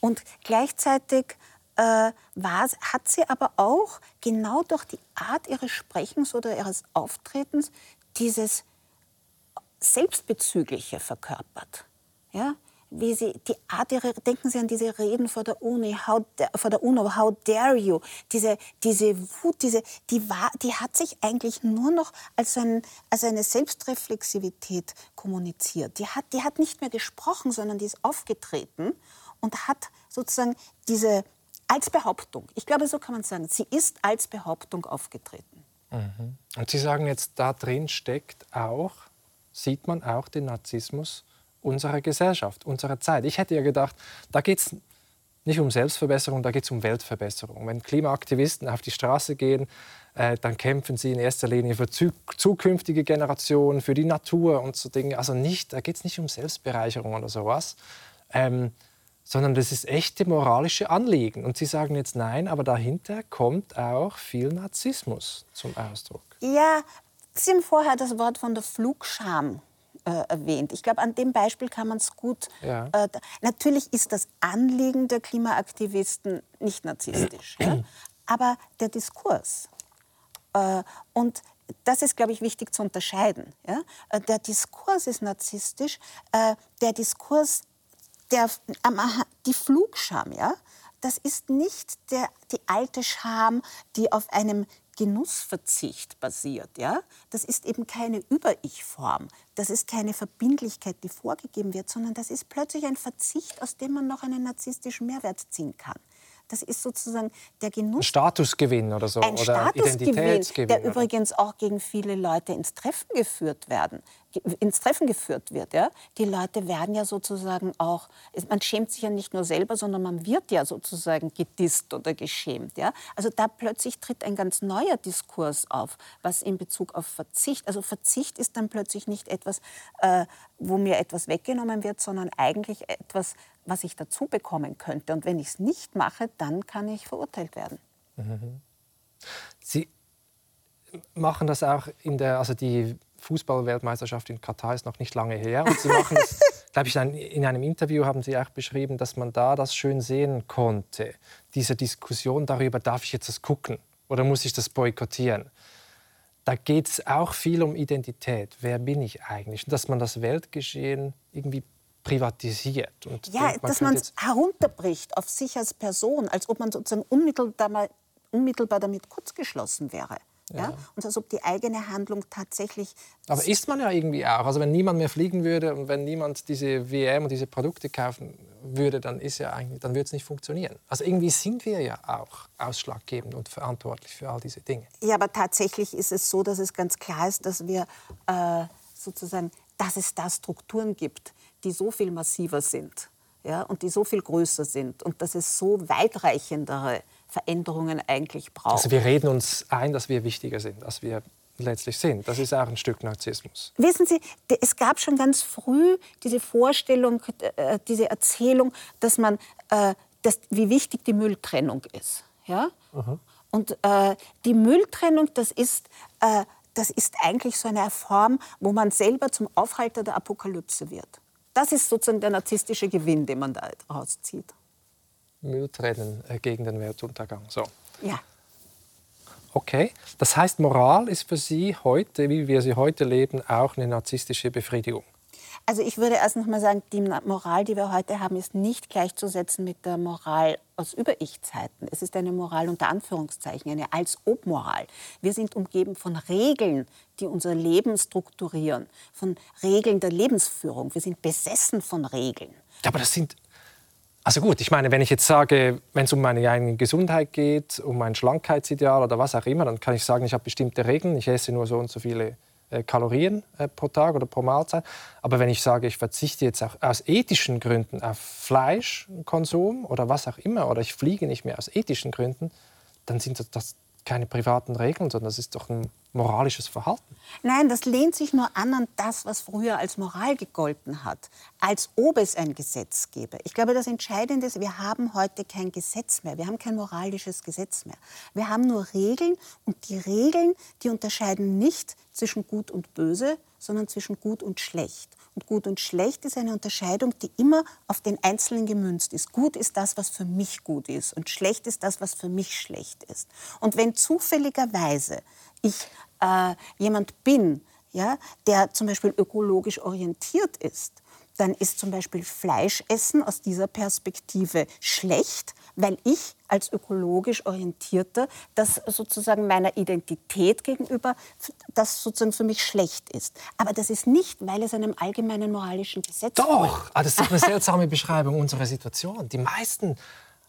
[SPEAKER 2] Und gleichzeitig äh, hat sie aber auch genau durch die Art ihres Sprechens oder ihres Auftretens dieses Selbstbezügliche verkörpert. Ja? Wie sie, die Art ihrer, denken Sie an diese Reden vor der Uni, how, vor der UNO, how dare you, diese, diese Wut, diese, die, war, die hat sich eigentlich nur noch als, ein, als eine Selbstreflexivität kommuniziert. Die hat, die hat nicht mehr gesprochen, sondern die ist aufgetreten und hat sozusagen diese, als Behauptung, ich glaube, so kann man sagen, sie ist als Behauptung aufgetreten.
[SPEAKER 1] Und Sie sagen jetzt, da drin steckt auch, sieht man auch den Narzissmus unserer Gesellschaft, unserer Zeit. Ich hätte ja gedacht, da geht es nicht um Selbstverbesserung, da geht es um Weltverbesserung. Wenn Klimaaktivisten auf die Straße gehen, äh, dann kämpfen sie in erster Linie für zu zukünftige Generationen, für die Natur und so Dinge. Also nicht, da geht es nicht um Selbstbereicherung oder sowas, ähm, sondern das ist echte moralische Anliegen. Und Sie sagen jetzt nein, aber dahinter kommt auch viel Narzissmus zum Ausdruck.
[SPEAKER 2] Ja, Sie haben vorher das Wort von der Flugscham äh, erwähnt. Ich glaube, an dem Beispiel kann man es gut.
[SPEAKER 1] Ja.
[SPEAKER 2] Äh, natürlich ist das Anliegen der Klimaaktivisten nicht narzisstisch, ja? aber der Diskurs. Äh, und das ist, glaube ich, wichtig zu unterscheiden. Ja? Äh, Der Diskurs ist narzisstisch. Äh, der Diskurs, der, die Flugscham, ja? das ist nicht der, die alte Scham, die auf einem Genussverzicht basiert. Ja? Das ist eben keine Über-Ich-Form. Das ist keine Verbindlichkeit, die vorgegeben wird, sondern das ist plötzlich ein Verzicht, aus dem man noch einen narzisstischen Mehrwert ziehen kann. Das ist sozusagen der Genuss
[SPEAKER 1] Statusgewinn oder so
[SPEAKER 2] ein
[SPEAKER 1] oder
[SPEAKER 2] Statusgewinn,
[SPEAKER 1] Identitätsgewinn.
[SPEAKER 2] der
[SPEAKER 1] oder-
[SPEAKER 2] übrigens auch gegen viele Leute ins Treffen geführt werden, ins Treffen geführt wird. Ja? Die Leute werden ja sozusagen auch, man schämt sich ja nicht nur selber, sondern man wird ja sozusagen gedisst oder geschämt. Ja? Also da plötzlich tritt ein ganz neuer Diskurs auf, was in Bezug auf Verzicht, also Verzicht ist dann plötzlich nicht etwas, äh, wo mir etwas weggenommen wird, sondern eigentlich etwas, was ich dazu bekommen könnte. Und wenn ich es nicht mache, dann kann ich verurteilt werden.
[SPEAKER 1] Sie machen das auch in der, also die Fußballweltmeisterschaft in Katar ist noch nicht lange her. Und Sie [laughs] machen das, glaube ich, in einem- in einem Interview haben Sie auch beschrieben, dass man da das schön sehen konnte. Diese Diskussion darüber, darf ich jetzt das gucken oder muss ich das boykottieren? Da geht es auch viel um Identität. Wer bin ich eigentlich? Und dass man das Weltgeschehen irgendwie privatisiert. Und
[SPEAKER 2] Ja,
[SPEAKER 1] denkt, man
[SPEAKER 2] dass man es herunterbricht auf sich als Person, als ob man sozusagen unmittelbar, mal- unmittelbar damit kurzgeschlossen wäre. Ja. Und als ob die eigene Handlung tatsächlich.
[SPEAKER 1] Aber ist man ja irgendwie auch. Also wenn niemand mehr fliegen würde und wenn niemand diese WM und diese Produkte kaufen würde, dann ist ja eigentlich, dann würde es nicht funktionieren. Also irgendwie sind wir ja auch ausschlaggebend und verantwortlich für all diese Dinge.
[SPEAKER 2] Ja, aber tatsächlich ist es so, dass es ganz klar ist, dass wir äh, sozusagen, dass es da Strukturen gibt, die so viel massiver sind ja, und die so viel größer sind und dass es so weitreichendere Veränderungen eigentlich braucht.
[SPEAKER 1] Also wir reden uns ein, dass wir wichtiger sind, als wir letztlich sind. Das ist auch ein Stück Narzissmus.
[SPEAKER 2] Wissen Sie, es gab schon ganz früh diese Vorstellung, äh, diese Erzählung, dass man, äh, dass, wie wichtig die Mülltrennung ist. Ja? Und äh, die Mülltrennung, das ist, das ist eigentlich so eine Form, wo man selber zum Aufhalter der Apokalypse wird. Das ist sozusagen der narzisstische Gewinn, den man da rauszieht.
[SPEAKER 1] Müll trennen äh, gegen den Weltuntergang. So.
[SPEAKER 2] Ja.
[SPEAKER 1] Okay. Das heißt, Moral ist für Sie heute, wie wir sie heute leben, auch eine narzisstische Befriedigung.
[SPEAKER 2] Also ich würde erst noch mal sagen, die Moral, die wir heute haben, ist nicht gleichzusetzen mit der Moral aus Über-Ich-Zeiten. Es ist eine Moral unter Anführungszeichen, eine Als-Ob-Moral. Wir sind umgeben von Regeln, die unser Leben strukturieren, von Regeln der Lebensführung. Wir sind besessen von Regeln.
[SPEAKER 1] Ja, aber das sind, Also gut, ich meine, wenn ich jetzt sage, wenn es um meine eigene Gesundheit geht, um mein Schlankheitsideal oder was auch immer, dann kann ich sagen, ich habe bestimmte Regeln, ich esse nur so und so viele Kalorien äh, pro Tag oder pro Mahlzeit. Aber wenn ich sage, ich verzichte jetzt auch aus ethischen Gründen auf Fleischkonsum oder was auch immer, oder ich fliege nicht mehr aus ethischen Gründen, dann sind das keine privaten Regeln, sondern das ist doch ein moralisches Verhalten.
[SPEAKER 2] Nein, das lehnt sich nur an an das, was früher als Moral gegolten hat, als ob es ein Gesetz gäbe. Ich glaube, das Entscheidende ist, wir haben heute kein Gesetz mehr, wir haben kein moralisches Gesetz mehr. Wir haben nur Regeln und die Regeln, die unterscheiden nicht zwischen gut und böse, sondern zwischen gut und schlecht. Und gut und schlecht ist eine Unterscheidung, die immer auf den Einzelnen gemünzt ist. Gut ist das, was für mich gut ist und schlecht ist das, was für mich schlecht ist. Und wenn zufälligerweise ich äh, jemand bin, ja, der zum Beispiel ökologisch orientiert ist, dann ist zum Beispiel Fleischessen aus dieser Perspektive schlecht, weil ich als ökologisch orientierter das sozusagen meiner Identität gegenüber, das sozusagen für mich schlecht ist. Aber das ist nicht, weil es einem allgemeinen moralischen Gesetz
[SPEAKER 1] Doch, ah, das ist doch eine seltsame Beschreibung unserer Situation. Die meisten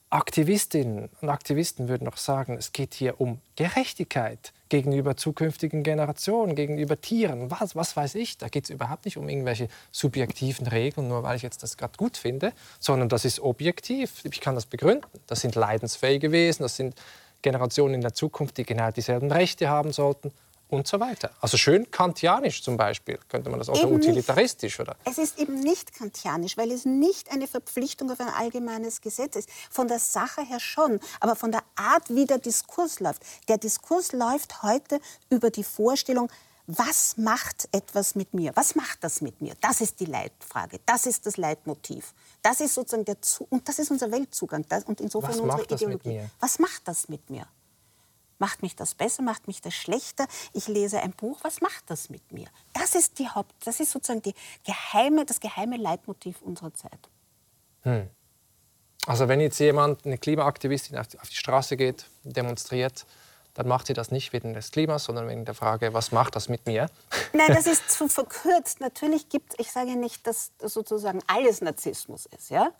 [SPEAKER 1] Aktivistinnen und Aktivisten würden noch sagen, es geht hier um Gerechtigkeit gegenüber zukünftigen Generationen, gegenüber Tieren, was, was weiß ich. Da geht es überhaupt nicht um irgendwelche subjektiven Regeln, nur weil ich jetzt das gerade gut finde, sondern das ist objektiv. Ich kann das begründen. Das sind leidensfähige Wesen, das sind Generationen in der Zukunft, die genau dieselben Rechte haben sollten und so weiter. Also schön kantianisch zum Beispiel, könnte man das, oder eben utilitaristisch, oder?
[SPEAKER 2] Es ist eben nicht kantianisch, weil es nicht eine Verpflichtung auf ein allgemeines Gesetz ist. Von der Sache her schon, aber von der Art, wie der Diskurs läuft. Der Diskurs läuft heute über die Vorstellung, was macht etwas mit mir? Was macht das mit mir? Das ist die Leitfrage. Das ist das Leitmotiv. Das ist sozusagen der Zu und das ist unser Weltzugang. Das, und insofern
[SPEAKER 1] was
[SPEAKER 2] unsere Ideologie. Was macht das mit mir? Macht mich das besser? Macht mich das schlechter? Ich lese ein Buch. Was macht das mit mir? Das ist die Haupt, das ist sozusagen die geheime, das geheime Leitmotiv unserer Zeit.
[SPEAKER 1] Hm. Also wenn jetzt jemand, eine Klimaaktivistin auf die, Straße geht, demonstriert, dann macht sie das nicht wegen des Klimas, sondern wegen der Frage, was macht das mit mir?
[SPEAKER 2] Nein, das [laughs] ist zu verkürzt. Natürlich gibt es, ich sage nicht, dass sozusagen alles Narzissmus ist. Ja?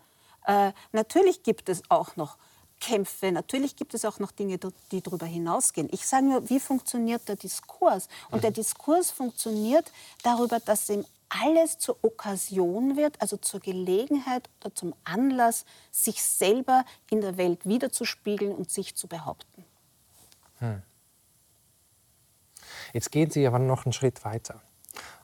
[SPEAKER 2] Äh, natürlich gibt es auch noch Kämpfe. Natürlich gibt es auch noch Dinge, die darüber hinausgehen. Ich sage nur, wie funktioniert der Diskurs? Und der Diskurs funktioniert darüber, dass ihm alles zur Okkasion wird, also zur Gelegenheit oder zum Anlass, sich selber in der Welt wiederzuspiegeln und sich zu behaupten. Hm.
[SPEAKER 1] Jetzt gehen Sie aber noch einen Schritt weiter.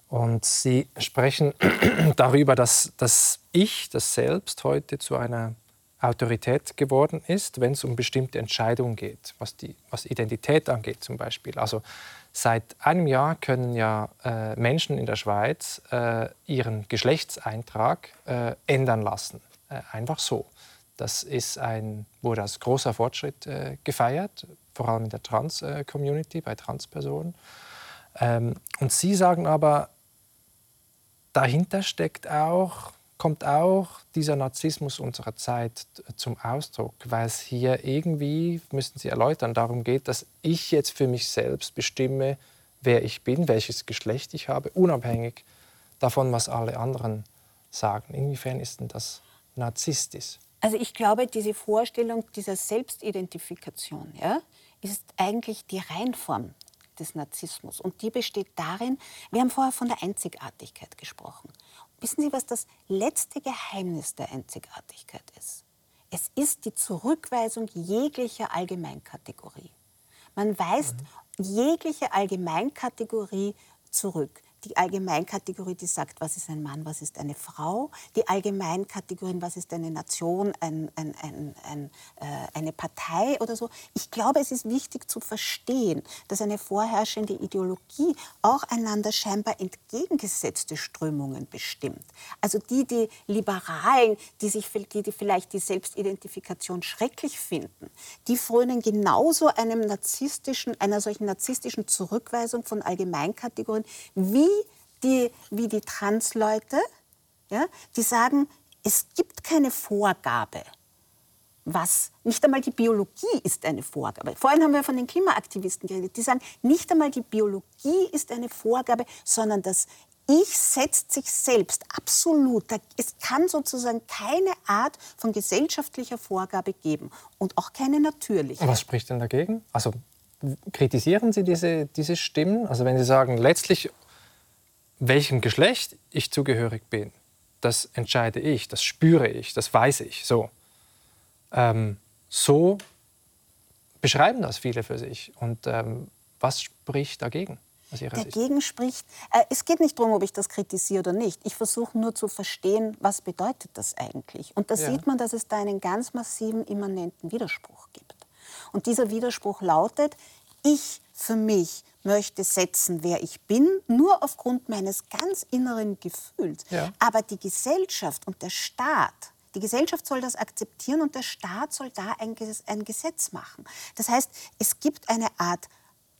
[SPEAKER 1] Und Sie sprechen [clears throat] darüber, dass das Ich, das Selbst heute zu einer Autorität geworden ist, wenn es um bestimmte Entscheidungen geht, was, die, was Identität angeht zum Beispiel. Also seit einem Jahr können ja äh, Menschen in der Schweiz äh, ihren Geschlechtseintrag äh, ändern lassen. Äh, einfach so. Das ist ein, wurde als großer Fortschritt äh, gefeiert, vor allem in der Trans-Community, bei Transpersonen. Ähm, und Sie sagen aber, dahinter steckt auch kommt auch dieser Narzissmus unserer Zeit zum Ausdruck, weil es hier irgendwie, müssten Sie erläutern, darum geht, dass ich jetzt für mich selbst bestimme, wer ich bin, welches Geschlecht ich habe, unabhängig davon, was alle anderen sagen. Inwiefern ist denn das narzisstisch?
[SPEAKER 2] Also ich glaube, diese Vorstellung dieser Selbstidentifikation ja, ist eigentlich die Reinform des Narzissmus. Und die besteht darin, wir haben vorher von der Einzigartigkeit gesprochen. Wissen Sie, was das letzte Geheimnis der Einzigartigkeit ist? Es ist die Zurückweisung jeglicher Allgemeinkategorie. Man weist mhm. jegliche Allgemeinkategorie zurück die Allgemeinkategorie, die sagt, was ist ein Mann, was ist eine Frau, die Allgemeinkategorien, was ist eine Nation, ein, ein, ein, äh, eine Partei oder so. Ich glaube, es ist wichtig zu verstehen, dass eine vorherrschende Ideologie auch einander scheinbar entgegengesetzte Strömungen bestimmt. Also die, die Liberalen, die, sich, die, die vielleicht die Selbstidentifikation schrecklich finden, die frönen genauso einem narzisstischen, einer solchen narzisstischen Zurückweisung von Allgemeinkategorien wie die, wie die Transleute, ja, die sagen, es gibt keine Vorgabe. Was? Nicht einmal die Biologie ist eine Vorgabe. Vorhin haben wir von den Klimaaktivisten geredet. Die sagen, nicht einmal die Biologie ist eine Vorgabe, sondern das Ich setzt sich selbst absolut. Es kann sozusagen keine Art von gesellschaftlicher Vorgabe geben und auch keine natürliche.
[SPEAKER 1] Was spricht denn dagegen? Also kritisieren Sie diese, diese Stimmen? Also wenn Sie sagen, letztlich welchem Geschlecht ich zugehörig bin, das entscheide ich, das spüre ich, das weiß ich. So, ähm, so beschreiben das viele für sich. Und ähm, was spricht dagegen?
[SPEAKER 2] Dagegen spricht, äh, es geht nicht darum, ob ich das kritisiere oder nicht. Ich versuche nur zu verstehen, was bedeutet das eigentlich. Und da ja. sieht man, dass es da einen ganz massiven, immanenten Widerspruch gibt. Und dieser Widerspruch lautet, ich für mich möchte setzen, wer ich bin, nur aufgrund meines ganz inneren Gefühls. Ja. Aber die Gesellschaft und der Staat, die Gesellschaft soll das akzeptieren und der Staat soll da ein, ein Gesetz machen. Das heißt, es gibt eine Art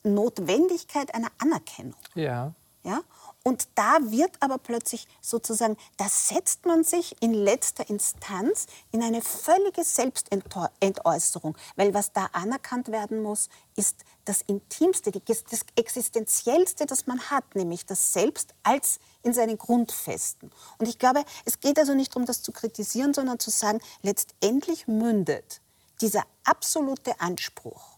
[SPEAKER 2] Notwendigkeit einer Anerkennung.
[SPEAKER 1] Ja.
[SPEAKER 2] Ja? Und da wird aber plötzlich sozusagen, da setzt man sich in letzter Instanz in eine völlige Selbstentäußerung. Weil was da anerkannt werden muss, ist das Intimste, das Existenziellste, das man hat, nämlich das Selbst als in seinen Grundfesten. Und ich glaube, es geht also nicht darum, das zu kritisieren, sondern zu sagen, letztendlich mündet dieser absolute Anspruch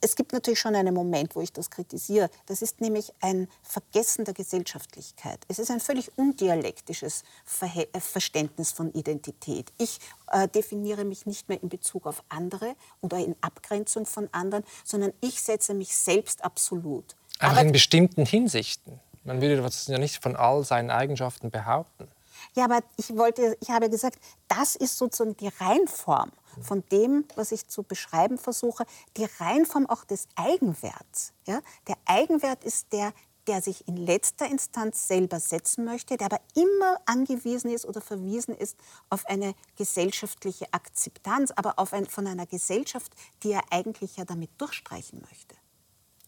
[SPEAKER 2] es gibt natürlich schon einen Moment, wo ich das kritisiere. Das ist nämlich ein Vergessen der Gesellschaftlichkeit. Es ist ein völlig undialektisches Verhe äh, Verständnis von Identität. Ich äh, definiere mich nicht mehr in Bezug auf andere oder in Abgrenzung von anderen, sondern ich setze mich selbst absolut.
[SPEAKER 1] Auch in bestimmten Hinsichten. Man würde das ja nicht von all seinen Eigenschaften behaupten.
[SPEAKER 2] Ja, aber ich, wollte, ich habe gesagt, das ist sozusagen die Reinform von dem, was ich zu beschreiben versuche, die Reinform auch des Eigenwerts. Ja? Der Eigenwert ist der, der sich in letzter Instanz selber setzen möchte, der aber immer angewiesen ist oder verwiesen ist auf eine gesellschaftliche Akzeptanz, aber auf ein, von einer Gesellschaft, die er eigentlich ja damit durchstreichen möchte.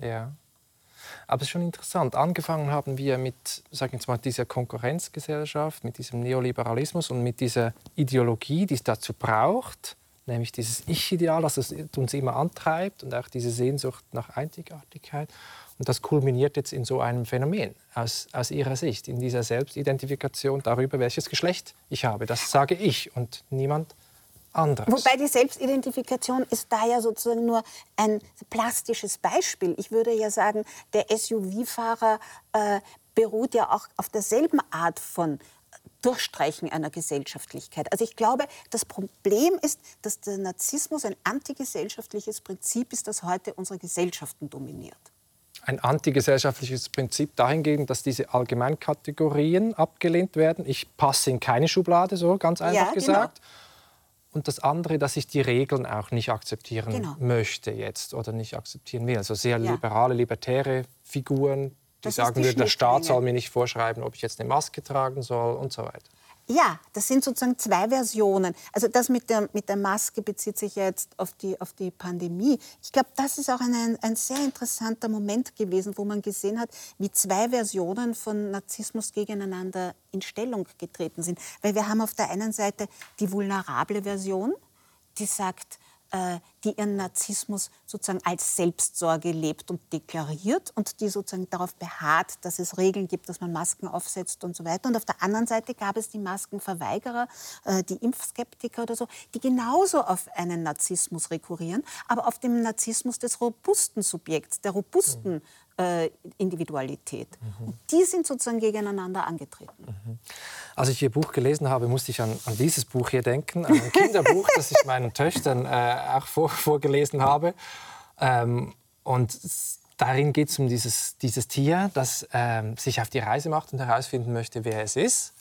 [SPEAKER 1] Ja. Aber es ist schon interessant. Angefangen haben wir mit sag ich mal, dieser Konkurrenzgesellschaft, mit diesem Neoliberalismus und mit dieser Ideologie, die es dazu braucht, nämlich dieses Ich-Ideal, das uns immer antreibt und auch diese Sehnsucht nach Einzigartigkeit. Und das kulminiert jetzt in so einem Phänomen aus, aus Ihrer Sicht, in dieser Selbstidentifikation darüber, welches Geschlecht ich habe. Das sage ich und niemand anderes.
[SPEAKER 2] Wobei die Selbstidentifikation ist da ja sozusagen nur ein plastisches Beispiel. Ich würde ja sagen, der SUV-Fahrer äh, beruht ja auch auf derselben Art von Durchstreichen einer Gesellschaftlichkeit. Also ich glaube, das Problem ist, dass der Narzissmus ein antigesellschaftliches Prinzip ist, das heute unsere Gesellschaften dominiert.
[SPEAKER 1] Ein antigesellschaftliches Prinzip dahingehend, dass diese Allgemeinkategorien abgelehnt werden. Ich passe in keine Schublade, so ganz einfach ja, genau. gesagt. Genau. Und das andere, dass ich die Regeln auch nicht akzeptieren genau. möchte jetzt oder nicht akzeptieren will. Also sehr ja. liberale, libertäre Figuren, die das sagen würden, der Staat soll mir nicht vorschreiben, ob ich jetzt eine Maske tragen soll und so weiter.
[SPEAKER 2] Ja, das sind sozusagen zwei Versionen. Also das mit der, mit der Maske bezieht sich ja jetzt auf die, auf die Pandemie. Ich glaube, das ist auch ein, ein sehr interessanter Moment gewesen, wo man gesehen hat, wie zwei Versionen von Narzissmus gegeneinander in Stellung getreten sind. Weil wir haben auf der einen Seite die vulnerable Version, die sagt, die ihren Narzissmus sozusagen als Selbstsorge lebt und deklariert und die sozusagen darauf beharrt, dass es Regeln gibt, dass man Masken aufsetzt und so weiter. Und auf der anderen Seite gab es die Maskenverweigerer, äh, die Impfskeptiker oder so, die genauso auf einen Narzissmus rekurrieren, aber auf dem Narzissmus des robusten Subjekts, der robusten äh, Individualität. Mhm. Die sind sozusagen gegeneinander angetreten. Mhm.
[SPEAKER 1] Als ich Ihr Buch gelesen habe, musste ich an, an dieses Buch hier denken, ein Kinderbuch, das ich meinen Töchtern äh, auch vor, vorgelesen habe. Ähm, und darin geht es um dieses, dieses Tier, das ähm, sich auf die Reise macht und herausfinden möchte, wer es ist,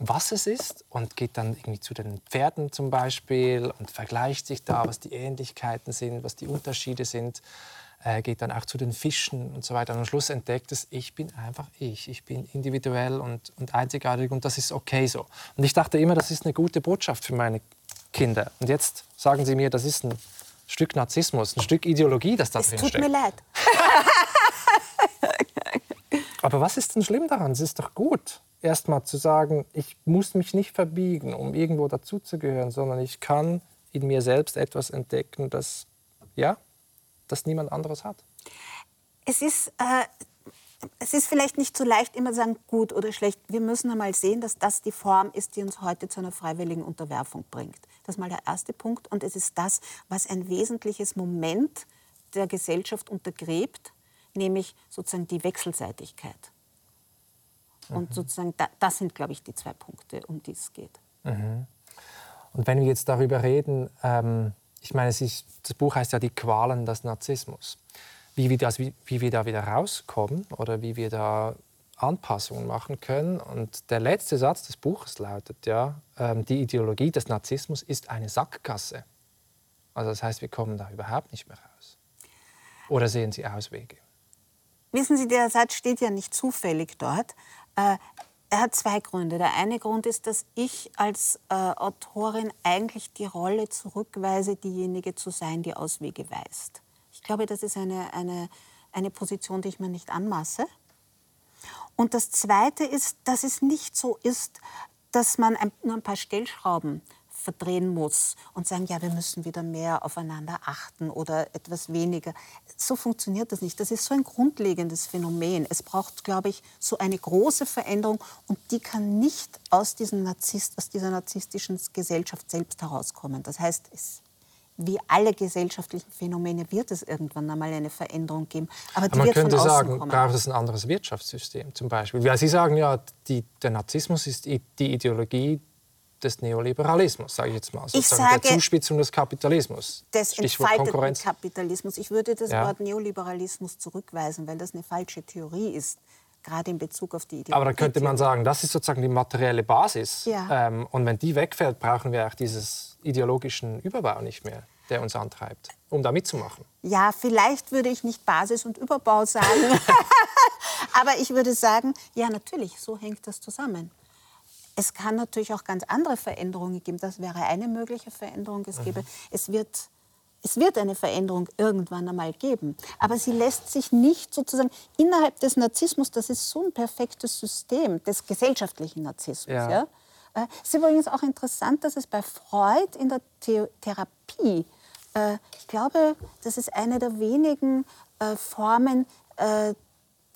[SPEAKER 1] was es ist und geht dann irgendwie zu den Pferden zum Beispiel und vergleicht sich da, was die Ähnlichkeiten sind, was die Unterschiede sind äh, geht dann auch zu den Fischen und so weiter. Und am Schluss entdeckt es, ich bin einfach ich. Ich bin individuell und, und einzigartig und das ist okay so. Und ich dachte immer, das ist eine gute Botschaft für meine Kinder. Und jetzt sagen sie mir, das ist ein Stück Narzissmus, ein Stück Ideologie, das da drin
[SPEAKER 2] steckt. Es tut mir leid. [laughs]
[SPEAKER 1] Aber was ist denn schlimm daran? Es ist doch gut, erst mal zu sagen, ich muss mich nicht verbiegen, um irgendwo dazuzugehören, sondern ich kann in mir selbst etwas entdecken, das ja, das niemand anderes hat?
[SPEAKER 2] Es ist, äh, es ist vielleicht nicht so leicht, immer sagen, gut oder schlecht. Wir müssen einmal sehen, dass das die Form ist, die uns heute zu einer freiwilligen Unterwerfung bringt. Das ist mal der erste Punkt. Und es ist das, was ein wesentliches Moment der Gesellschaft untergräbt, nämlich sozusagen die Wechselseitigkeit. Und mhm. sozusagen, das sind, glaube ich, die zwei Punkte, um die es geht.
[SPEAKER 1] Mhm. Und wenn wir jetzt darüber reden, ähm, ich meine, ist, das Buch heißt ja Die Qualen des Narzissmus wie wir, das, wie, wie wir da wieder rauskommen oder wie wir da Anpassungen machen können. Und der letzte Satz des Buches lautet ja, ähm, die Ideologie des Narzissmus ist eine Sackgasse. Also das heißt, wir kommen da überhaupt nicht mehr raus. Oder sehen Sie Auswege?
[SPEAKER 2] Wissen Sie, der Satz steht ja nicht zufällig dort. Äh, er hat zwei Gründe. Der eine Grund ist, dass ich als äh, Autorin eigentlich die Rolle zurückweise, diejenige zu sein, die Auswege weist. Ich glaube, das ist eine, eine, eine Position, die ich mir nicht anmaße. Und das Zweite ist, dass es nicht so ist, dass man ein, nur ein paar Stellschrauben verdrehen muss und sagen, ja, wir müssen wieder mehr aufeinander achten oder etwas weniger. So funktioniert das nicht. Das ist so ein grundlegendes Phänomen. Es braucht, glaube ich, so eine große Veränderung und die kann nicht aus, diesem Narzisst, aus dieser narzisstischen Gesellschaft selbst herauskommen. Das heißt, es wie alle gesellschaftlichen Phänomene wird es irgendwann einmal eine Veränderung geben.
[SPEAKER 1] Aber, die Aber man könnte sagen, kommen. braucht es ein anderes Wirtschaftssystem zum Beispiel. Weil Sie sagen ja, die, der Narzissmus ist die Ideologie des Neoliberalismus, sage ich jetzt mal.
[SPEAKER 2] Ich sage,
[SPEAKER 1] der Zuspitzung des Kapitalismus.
[SPEAKER 2] Des Stichwort entfalteten Kapitalismus. Ich würde das ja. Wort Neoliberalismus zurückweisen, weil das eine falsche Theorie ist gerade in Bezug auf die Ideologie.
[SPEAKER 1] Aber dann könnte man sagen, das ist sozusagen die materielle Basis. Ja. Ähm, und wenn die wegfällt, brauchen wir auch dieses ideologischen Überbau nicht mehr, der uns antreibt, um da mitzumachen.
[SPEAKER 2] Ja, vielleicht würde ich nicht Basis und Überbau sagen. [laughs] [laughs] Aber ich würde sagen, ja, natürlich, so hängt das zusammen. Es kann natürlich auch ganz andere Veränderungen geben. Das wäre eine mögliche Veränderung. Es, gäbe, mhm. es wird es wird eine Veränderung irgendwann einmal geben. Aber sie lässt sich nicht sozusagen innerhalb des Narzissmus, das ist so ein perfektes System des gesellschaftlichen Narzissmus. Ja. ja? Äh, es ist übrigens auch interessant, dass es bei Freud in der The Therapie, äh, ich glaube, das ist eine der wenigen äh, Formen, äh,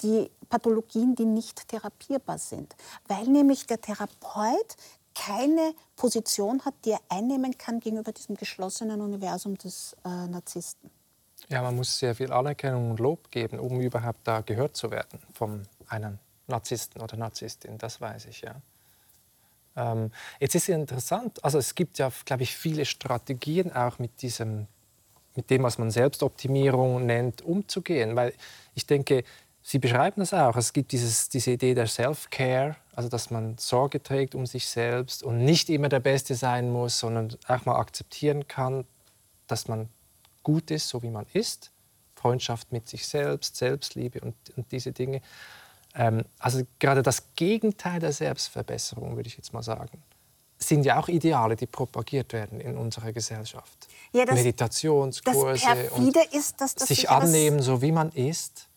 [SPEAKER 2] die Pathologien, die nicht therapierbar sind. Weil nämlich der Therapeut keine Position hat, die er einnehmen kann gegenüber diesem geschlossenen Universum des äh, Narzissten.
[SPEAKER 1] Ja, man muss sehr viel Anerkennung und Lob geben, um überhaupt da gehört zu werden von einem Narzissten oder Narzisstin, das weiß ich, ja. Ähm, jetzt ist es interessant, also es gibt ja, glaube ich, viele Strategien auch mit diesem, mit dem, was man Selbstoptimierung nennt, umzugehen, weil ich denke, Sie beschreiben das auch. Es gibt dieses, diese Idee der Self-Care, also dass man Sorge trägt um sich selbst und nicht immer der Beste sein muss, sondern auch mal akzeptieren kann, dass man gut ist, so wie man ist. Freundschaft mit sich selbst, Selbstliebe und, und diese Dinge. Ähm, also gerade das Gegenteil der Selbstverbesserung, würde ich jetzt mal sagen, sind ja auch Ideale, die propagiert werden in unserer Gesellschaft. Ja, das, Meditationskurse
[SPEAKER 2] das und ist, dass,
[SPEAKER 1] dass sich annehmen, so wie man ist.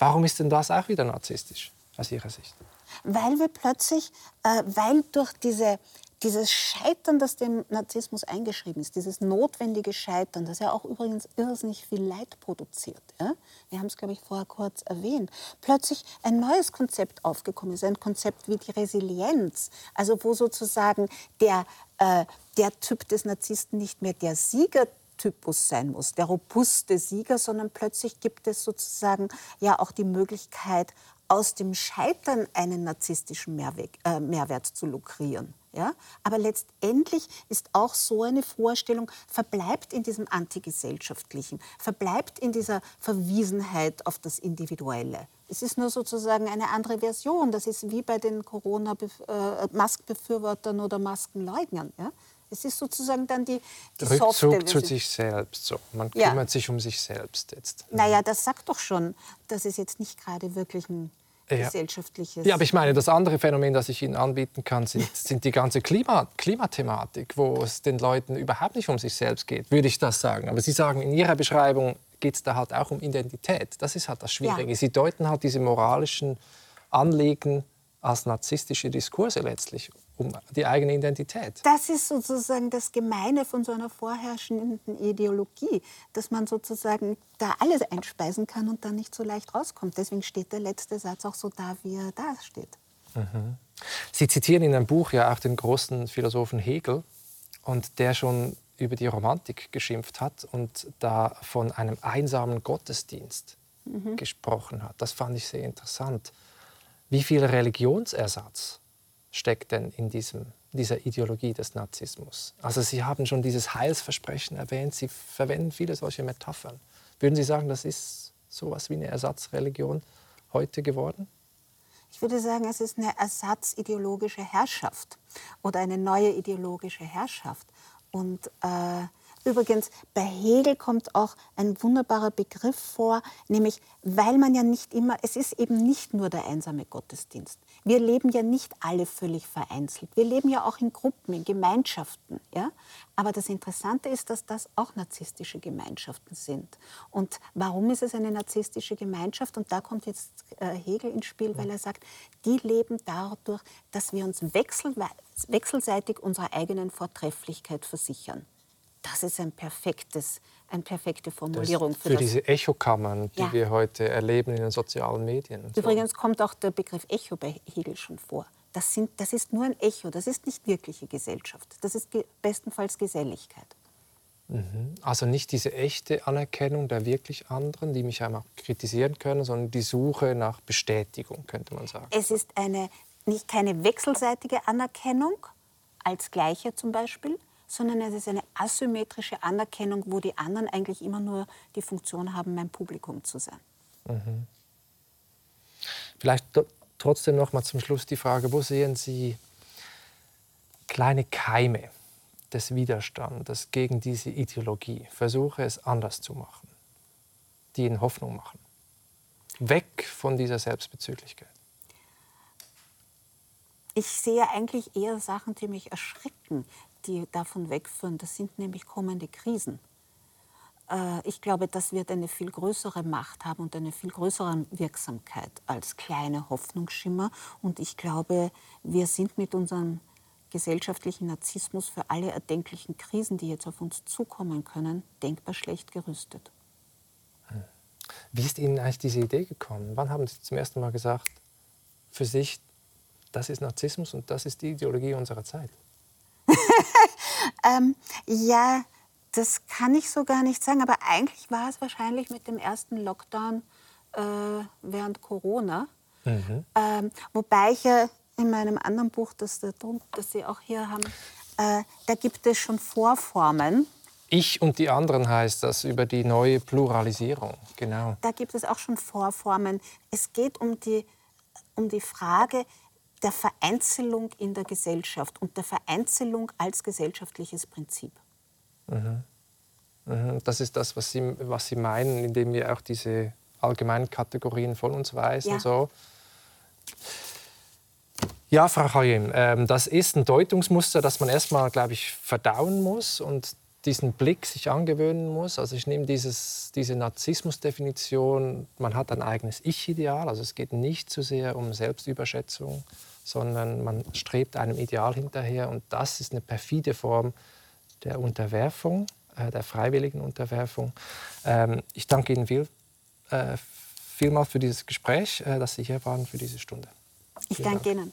[SPEAKER 1] Warum ist denn das auch wieder narzisstisch aus Ihrer Sicht?
[SPEAKER 2] Weil wir plötzlich, äh, weil durch diese, dieses Scheitern, das dem Narzissmus eingeschrieben ist, dieses notwendige Scheitern, das ja auch übrigens irrsinnig viel Leid produziert. Ja? Wir haben es, glaube ich, vorher kurz erwähnt. Plötzlich ein neues Konzept aufgekommen ist, ein Konzept wie die Resilienz, also wo sozusagen der, äh, der Typ des Narzissten nicht mehr der Sieger Typus sein muss, der robuste Sieger, sondern plötzlich gibt es sozusagen ja auch die Möglichkeit, aus dem Scheitern einen narzisstischen Mehrweg, äh, Mehrwert zu lukrieren. Ja? Aber letztendlich ist auch so eine Vorstellung, verbleibt in diesem Antigesellschaftlichen, verbleibt in dieser Verwiesenheit auf das Individuelle. Es ist nur sozusagen eine andere Version. Das ist wie bei den Corona-Maskenbefürwortern äh, oder Maskenleugnern. Ja? Es ist sozusagen dann die, die
[SPEAKER 1] Rückzug zu sich selbst. So. Man kümmert ja. sich um sich selbst jetzt.
[SPEAKER 2] Naja, das sagt doch schon, dass es jetzt nicht gerade wirklich ein ja. gesellschaftliches...
[SPEAKER 1] Ja, aber ich meine, das andere Phänomen, das ich Ihnen anbieten kann, sind, [laughs] sind die ganze Klima, Klimathematik, wo es den Leuten überhaupt nicht um sich selbst geht, würde ich das sagen. Aber Sie sagen, in Ihrer Beschreibung geht es da halt auch um Identität. Das ist halt das Schwierige. Ja. Sie deuten halt diese moralischen Anliegen als narzisstische Diskurse letztlich um die eigene Identität.
[SPEAKER 2] Das ist sozusagen das Gemeine von so einer vorherrschenden Ideologie, dass man sozusagen da alles einspeisen kann und dann nicht so leicht rauskommt. Deswegen steht der letzte Satz auch so da, wie er da steht.
[SPEAKER 1] Mhm. Sie zitieren in einem Buch ja auch den großen Philosophen Hegel und der schon über die Romantik geschimpft hat und da von einem einsamen Gottesdienst mhm. gesprochen hat. Das fand ich sehr interessant. Wie viel Religionsersatz steckt denn in diesem, dieser Ideologie des Narzissmus? Also Sie haben schon dieses Heilsversprechen erwähnt, Sie verwenden viele solche Metaphern. Würden Sie sagen, das ist so etwas wie eine Ersatzreligion heute geworden?
[SPEAKER 2] Ich würde sagen, es ist eine ersatzideologische Herrschaft oder eine neue ideologische Herrschaft. Und äh, übrigens, bei Hegel kommt auch ein wunderbarer Begriff vor, nämlich weil man ja nicht immer, es ist eben nicht nur der einsame Gottesdienst. Wir leben ja nicht alle völlig vereinzelt. Wir leben ja auch in Gruppen, in Gemeinschaften. Ja? Aber das Interessante ist, dass das auch narzisstische Gemeinschaften sind. Und warum ist es eine narzisstische Gemeinschaft? Und da kommt jetzt äh, Hegel ins Spiel, weil er sagt, die leben dadurch, dass wir uns wechselseitig unserer eigenen Vortrefflichkeit versichern. Das ist ein perfektes, eine perfekte Formulierung.
[SPEAKER 1] für, für diese Echokammern, die ja. wir heute erleben in den sozialen Medien.
[SPEAKER 2] Übrigens kommt auch der Begriff Echo bei Hegel schon vor. Das, sind, das ist nur ein Echo, das ist nicht wirkliche Gesellschaft. Das ist ge bestenfalls Geselligkeit.
[SPEAKER 1] Mhm. Also nicht diese echte Anerkennung der wirklich anderen, die mich einmal kritisieren können, sondern die Suche nach Bestätigung, könnte man sagen.
[SPEAKER 2] Es ist eine, nicht keine wechselseitige Anerkennung als Gleiche zum Beispiel, sondern es ist eine asymmetrische Anerkennung, wo die anderen eigentlich immer nur die Funktion haben, mein Publikum zu sein. Mhm.
[SPEAKER 1] Vielleicht trotzdem noch mal zum Schluss die Frage, wo sehen Sie kleine Keime des Widerstandes gegen diese Ideologie? Versuche es anders zu machen, die Ihnen Hoffnung machen. Weg von dieser Selbstbezüglichkeit.
[SPEAKER 2] Ich sehe eigentlich eher Sachen, die mich erschrecken die davon wegführen. Das sind nämlich kommende Krisen. Äh, ich glaube, das wird eine viel größere Macht haben und eine viel größere Wirksamkeit als kleine Hoffnungsschimmer. Und ich glaube, wir sind mit unserem gesellschaftlichen Narzissmus für alle erdenklichen Krisen, die jetzt auf uns zukommen können, denkbar schlecht gerüstet.
[SPEAKER 1] Hm. Wie ist Ihnen eigentlich diese Idee gekommen? Wann haben Sie zum ersten Mal gesagt, für sich, das ist Narzissmus und das ist die Ideologie unserer Zeit? [laughs]
[SPEAKER 2] ähm, ja, das kann ich so gar nicht sagen, aber eigentlich war es wahrscheinlich mit dem ersten Lockdown äh, während Corona. Mhm. Ähm, wobei ich ja in meinem anderen Buch, das, das Sie auch hier haben, äh, da gibt es schon Vorformen.
[SPEAKER 1] Ich und die anderen heißt das über die neue Pluralisierung, genau.
[SPEAKER 2] Da gibt es auch schon Vorformen. Es geht um die, um die Frage, der Vereinzelung in der Gesellschaft und der Vereinzelung als gesellschaftliches Prinzip.
[SPEAKER 1] Mhm. Mhm. Das ist das, was Sie, was Sie meinen, indem wir auch diese allgemeinen Kategorien von uns weisen. Ja. So. Ja, Frau Hayem, ähm, das ist ein Deutungsmuster, das man erstmal, glaube ich, verdauen muss und diesen Blick sich angewöhnen muss. Also ich nehme dieses, diese Narzissmusdefinition, man hat ein eigenes Ich-Ideal, also es geht nicht so sehr um Selbstüberschätzung, sondern man strebt einem Ideal hinterher und das ist eine perfide Form der Unterwerfung, äh, der freiwilligen Unterwerfung. Ähm, ich danke Ihnen viel, äh, vielmals für dieses Gespräch, äh, dass Sie hier waren für diese Stunde.
[SPEAKER 2] Ich danke Ihnen.